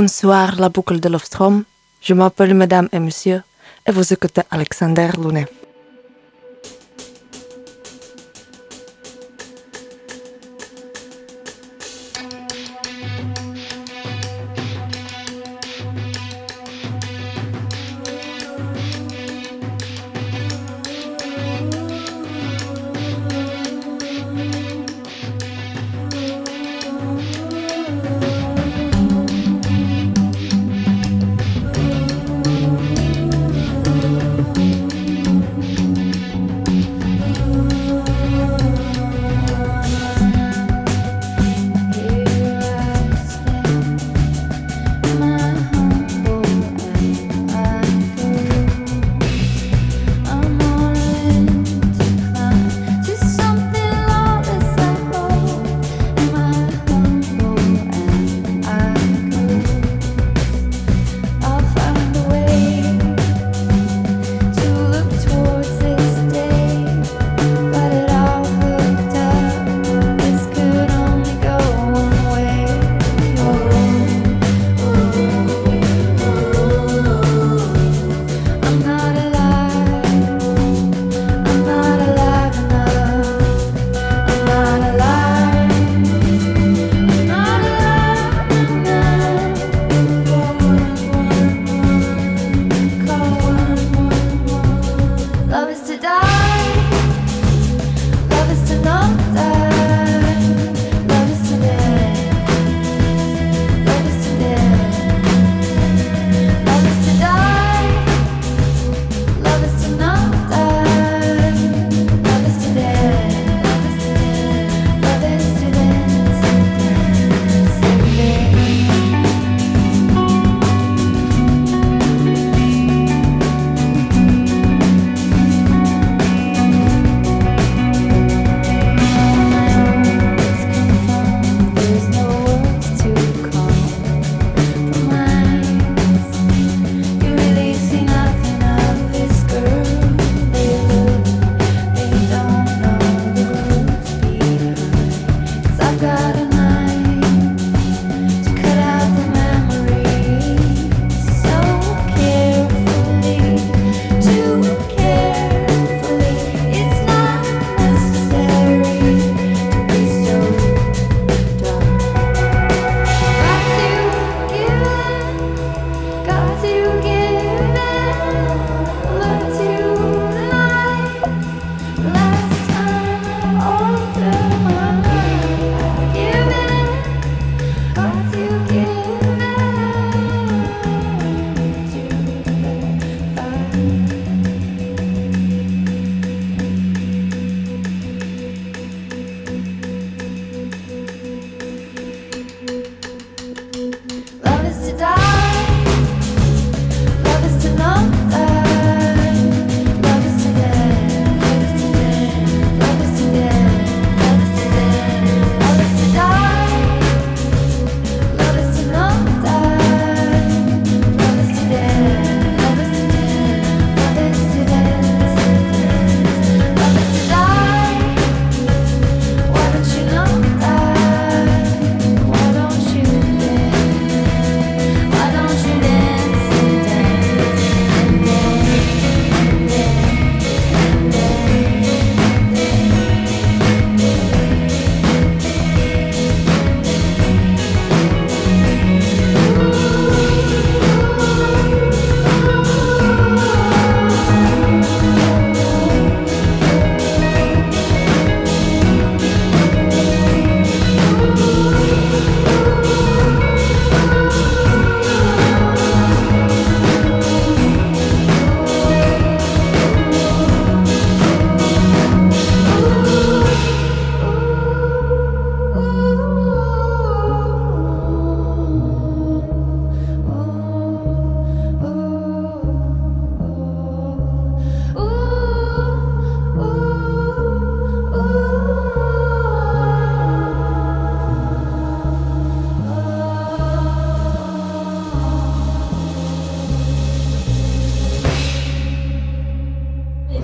Bonsoir, la boucle de l'Ostrom. Je m'appelle Madame et Monsieur et vous écoutez Alexander Lounet.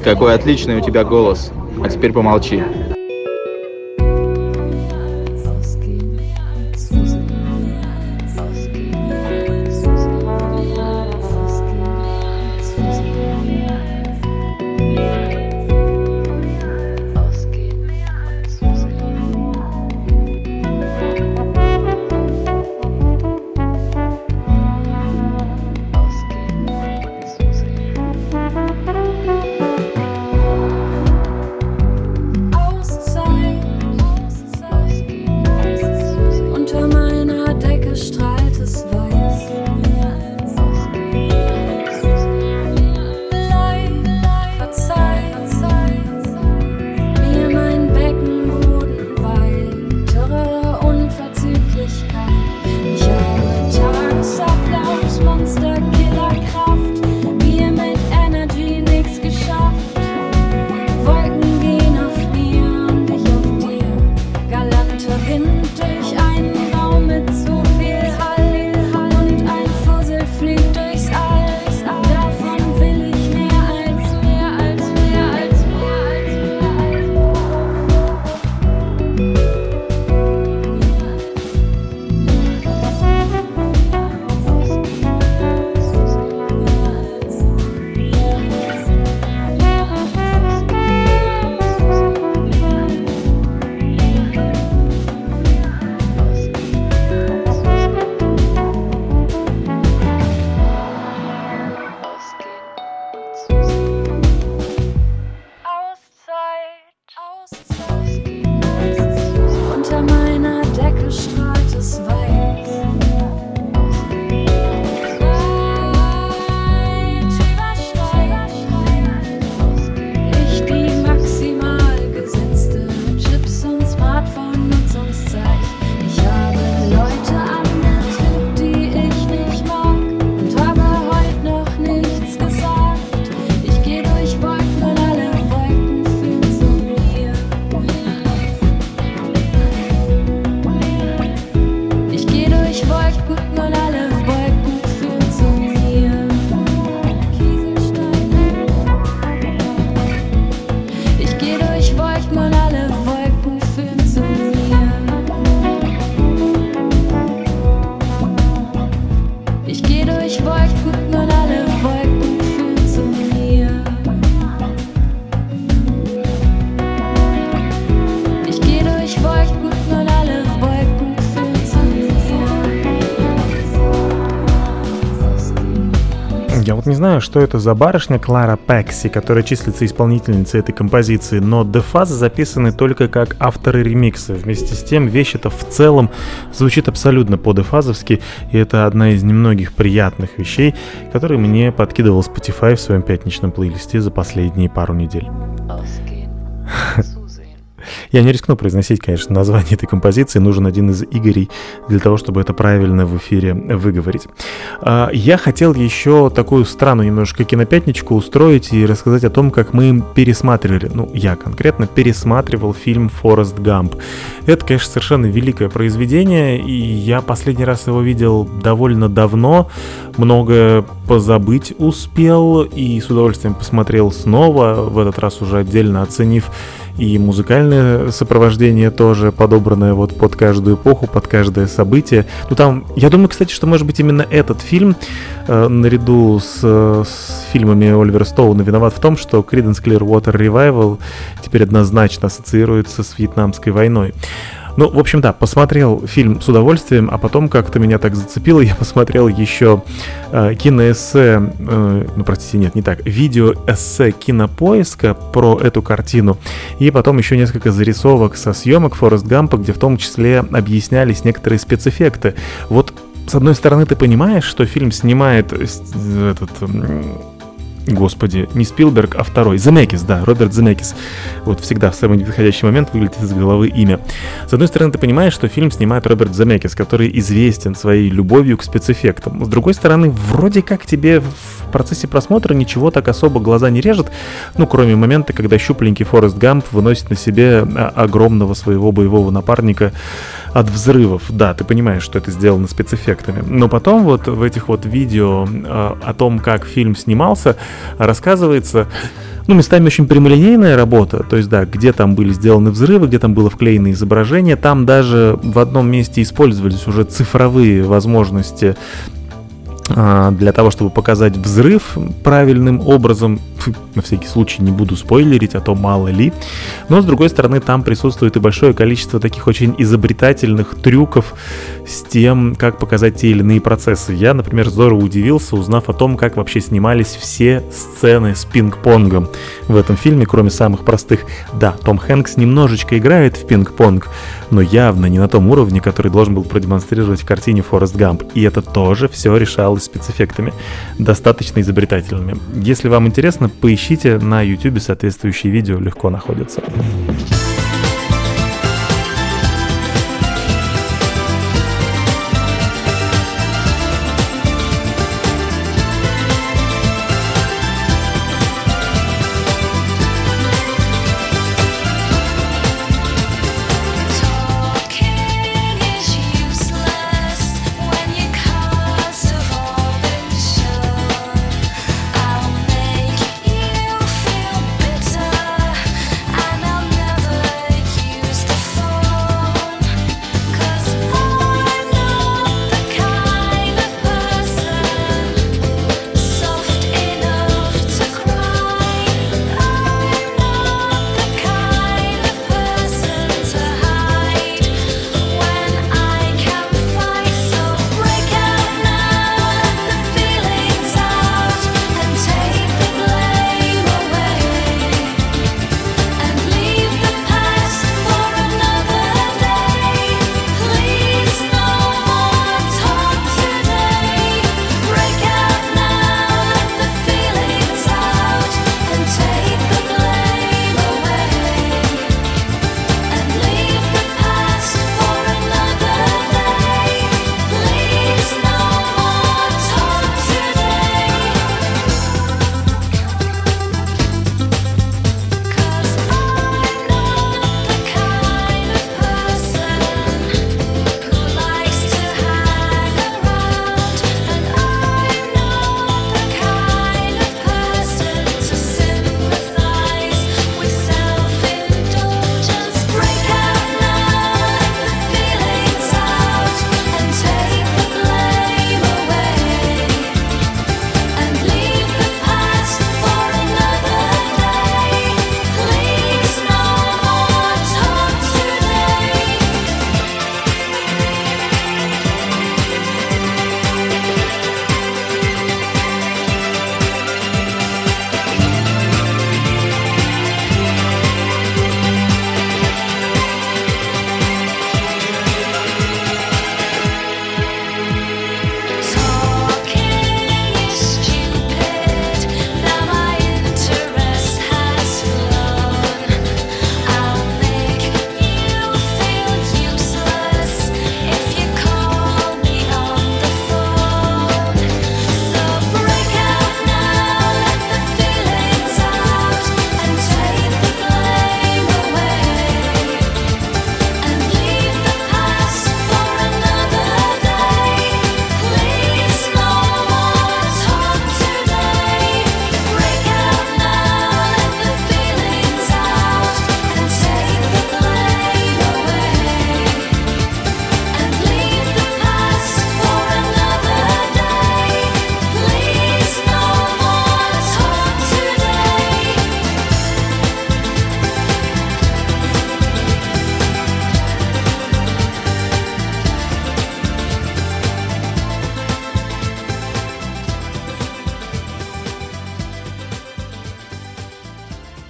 Какой отличный у тебя голос. А теперь помолчи. Не знаю, что это за барышня Клара Пекси, которая числится исполнительницей этой композиции, но дефазы записаны только как авторы ремикса. Вместе с тем, вещь эта в целом звучит абсолютно по-дефазовски, и это одна из немногих приятных вещей, которые мне подкидывал Spotify в своем пятничном плейлисте за последние пару недель. Я не рискну произносить, конечно, название этой композиции. Нужен один из Игорей для того, чтобы это правильно в эфире выговорить. А, Я хотел еще такую странную немножко кинопятничку устроить и рассказать о том, как мы пересматривали, ну, я конкретно пересматривал фильм «Форест Гамп». Это, конечно, совершенно великое произведение, и я последний раз его видел довольно давно, многое позабыть успел, и с удовольствием посмотрел снова, в этот раз уже отдельно оценив и музыкальное сопровождение тоже подобранное вот под каждую эпоху, под каждое событие. Ну там, я думаю, кстати, что может быть именно этот фильм э, наряду с, с фильмами Оливера Стоуна виноват в том, что Creedence Clearwater Revival теперь однозначно ассоциируется с Вьетнамской войной. Ну, в общем, да, посмотрел фильм с удовольствием, а потом как-то меня так зацепило, я посмотрел еще э, киноэссе, э, ну, простите, нет, не так, видеоэссе кинопоиска про эту картину, и потом еще несколько зарисовок со съемок Форест Гампа, где в том числе объяснялись некоторые спецэффекты. Вот с одной стороны, ты понимаешь, что фильм снимает э, этот Господи, не Спилберг, а второй. Земекис, да, Роберт Земекис. Вот всегда в самый неподходящий момент вылетит из головы имя. С одной стороны, ты понимаешь, что фильм снимает Роберт Земекис, который известен своей любовью к спецэффектам. С другой стороны, вроде как тебе в процессе просмотра ничего так особо глаза не режет, ну, кроме момента, когда щупленький Форест Гамп выносит на себе а, огромного своего боевого напарника от взрывов. Да, ты понимаешь, что это сделано спецэффектами. Но потом вот в этих вот видео э, о том, как фильм снимался, рассказывается ну, местами очень прямолинейная работа, то есть, да, где там были сделаны взрывы, где там было вклеено изображение, там даже в одном месте использовались уже цифровые возможности а, для того, чтобы показать взрыв правильным образом. На всякий случай не буду спойлерить, а то мало ли. Но, с другой стороны, там присутствует и большое количество таких очень изобретательных трюков с тем, как показать те или иные процессы. Я, например, здорово удивился, узнав о том, как вообще снимались все сцены с пинг-понгом в этом фильме, кроме самых простых. Да, Том Хэнкс немножечко играет в пинг-понг, но явно не на том уровне, который должен был продемонстрировать в картине Форест Гамп. И это тоже все решалось спецэффектами, достаточно изобретательными. Если вам интересно, поищите на YouTube соответствующие видео, легко находятся.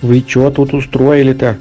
Вы чё тут устроили-то?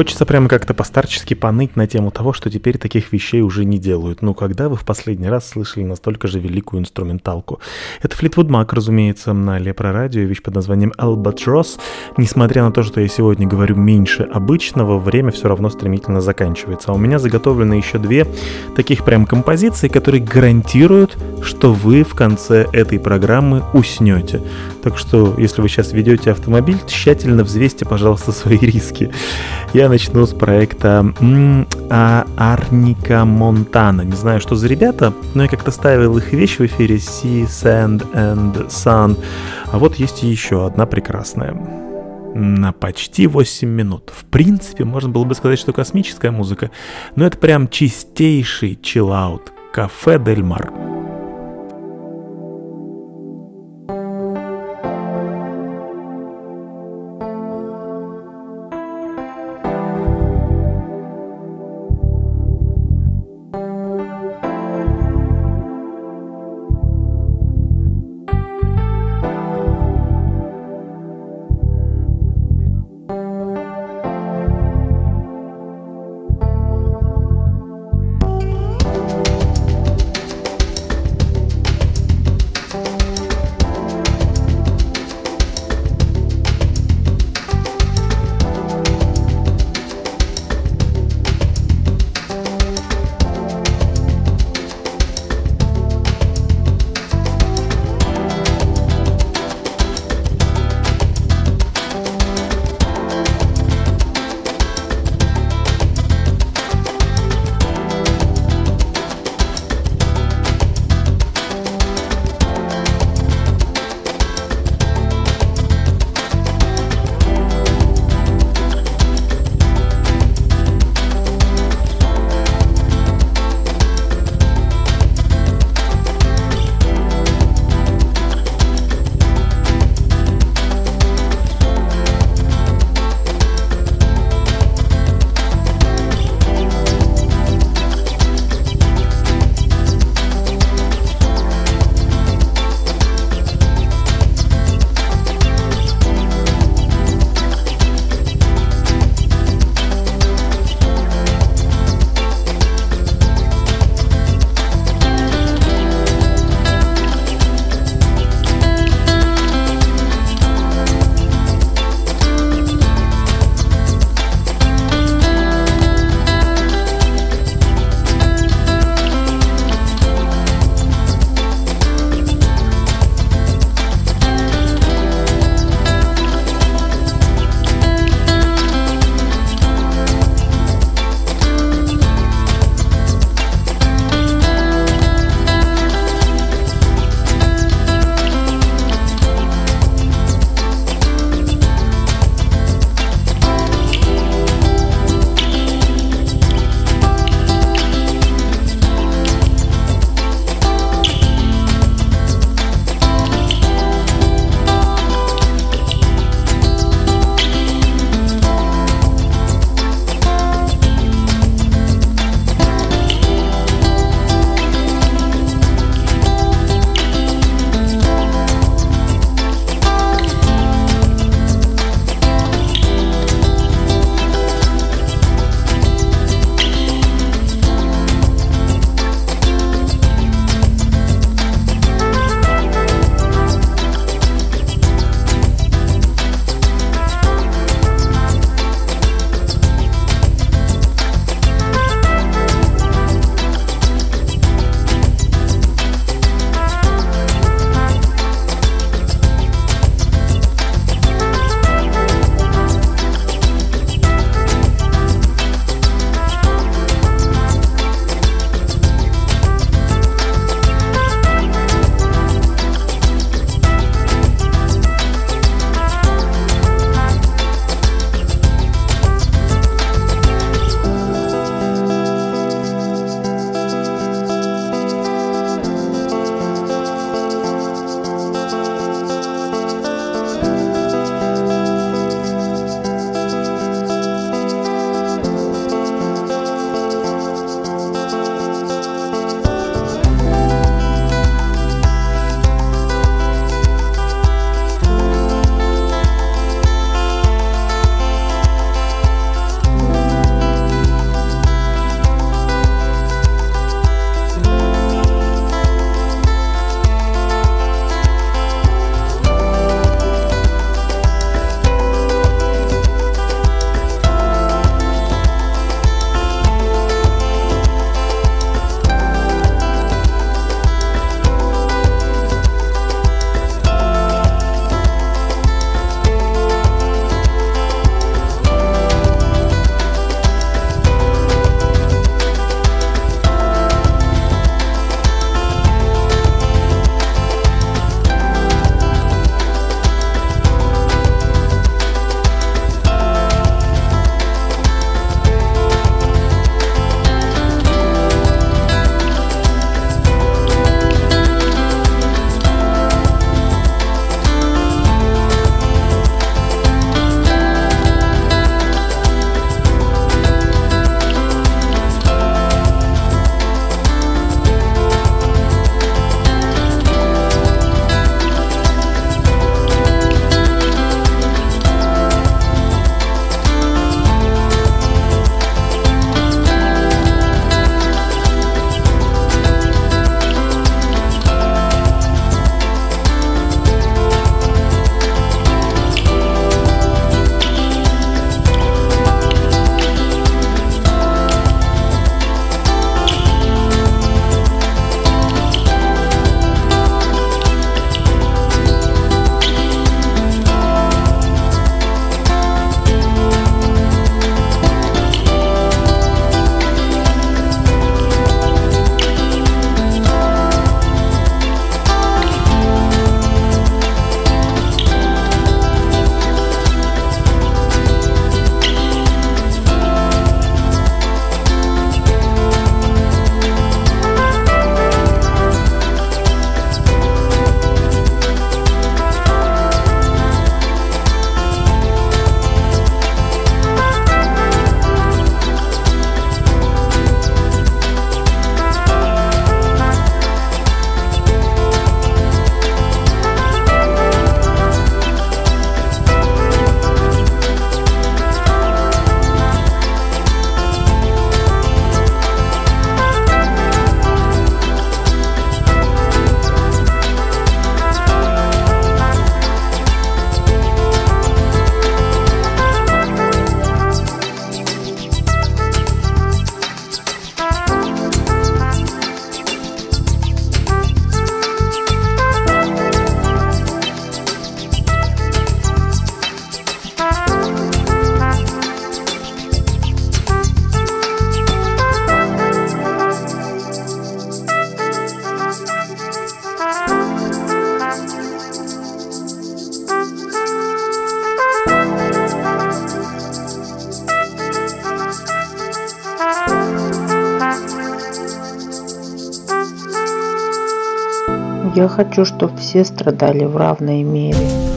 Хочется прямо как-то постарчески поныть на тему того, что теперь таких вещей уже не делают. Ну, когда вы в последний раз слышали настолько же великую инструменталку? Это Флитвуд Мак, разумеется, на Лепро Радио, вещь под названием Albatross. Несмотря на то, что я сегодня говорю меньше обычного, время все равно стремительно заканчивается. А у меня заготовлены еще две таких прям композиции, которые гарантируют, что вы в конце этой программы уснете. Так что, если вы сейчас ведете автомобиль, тщательно взвесьте, пожалуйста, свои риски. Я начну с проекта а, Арника Монтана. Не знаю, что за ребята, но я как-то ставил их вещь в эфире Sea, Sand and Sun. А вот есть еще одна прекрасная. На почти 8 минут. В принципе, можно было бы сказать, что космическая музыка, но это прям чистейший чиллаут. Кафе Дель Мар. Я хочу, чтобы все страдали в равной мере.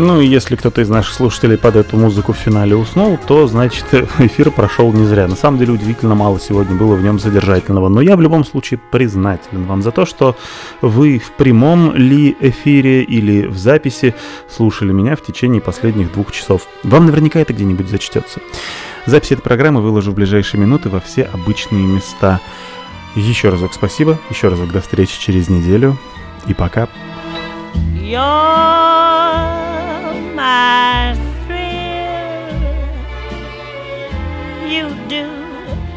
Ну и если кто-то из наших слушателей под эту музыку в финале уснул, то значит эфир прошел не зря. На самом деле удивительно мало сегодня было в нем содержательного. Но я в любом случае признателен вам за то, что вы в прямом ли эфире или в записи слушали меня в течение последних двух часов. Вам наверняка это где-нибудь зачтется. Запись этой программы выложу в ближайшие минуты во все обычные места. Еще разок спасибо, еще разок до встречи через неделю и пока. You're my thrill. You do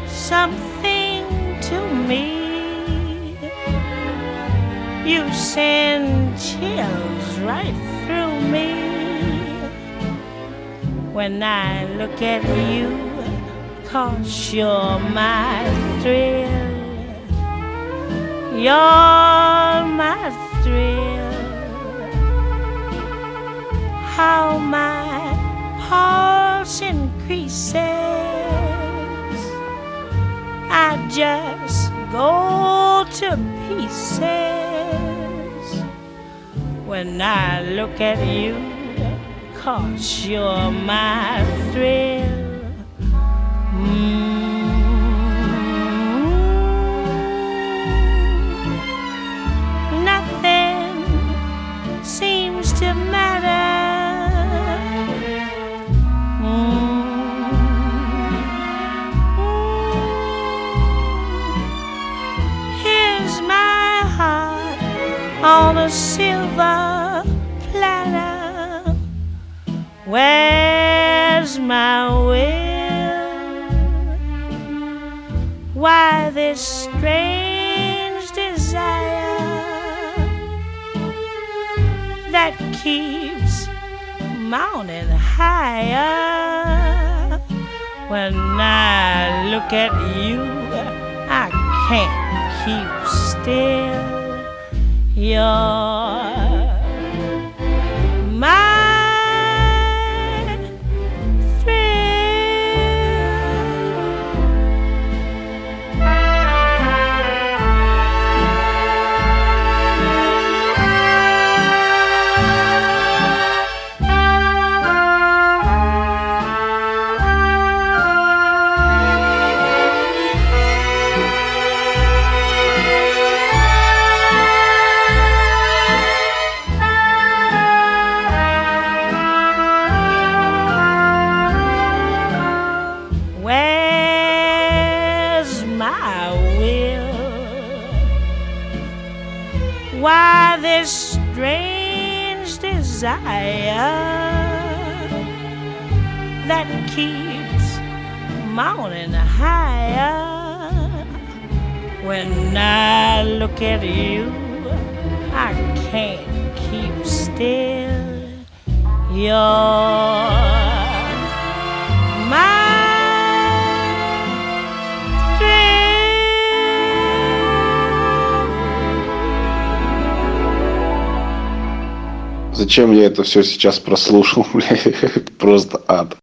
something to me. You send chills right through me when I look at you. Cause you're my thrill. You're my thrill. How my pulse increases. I just go to pieces when I look at you. Cause you're my thrill. Mm. Nothing seems to matter. On a silver platter. Where's my will? Why this strange desire that keeps mountain higher. When I look at you, I can't keep still. You're desire that keeps mounting higher? When I look at you, I can't keep still. You're Зачем я это все сейчас прослушал, бля? Просто ад.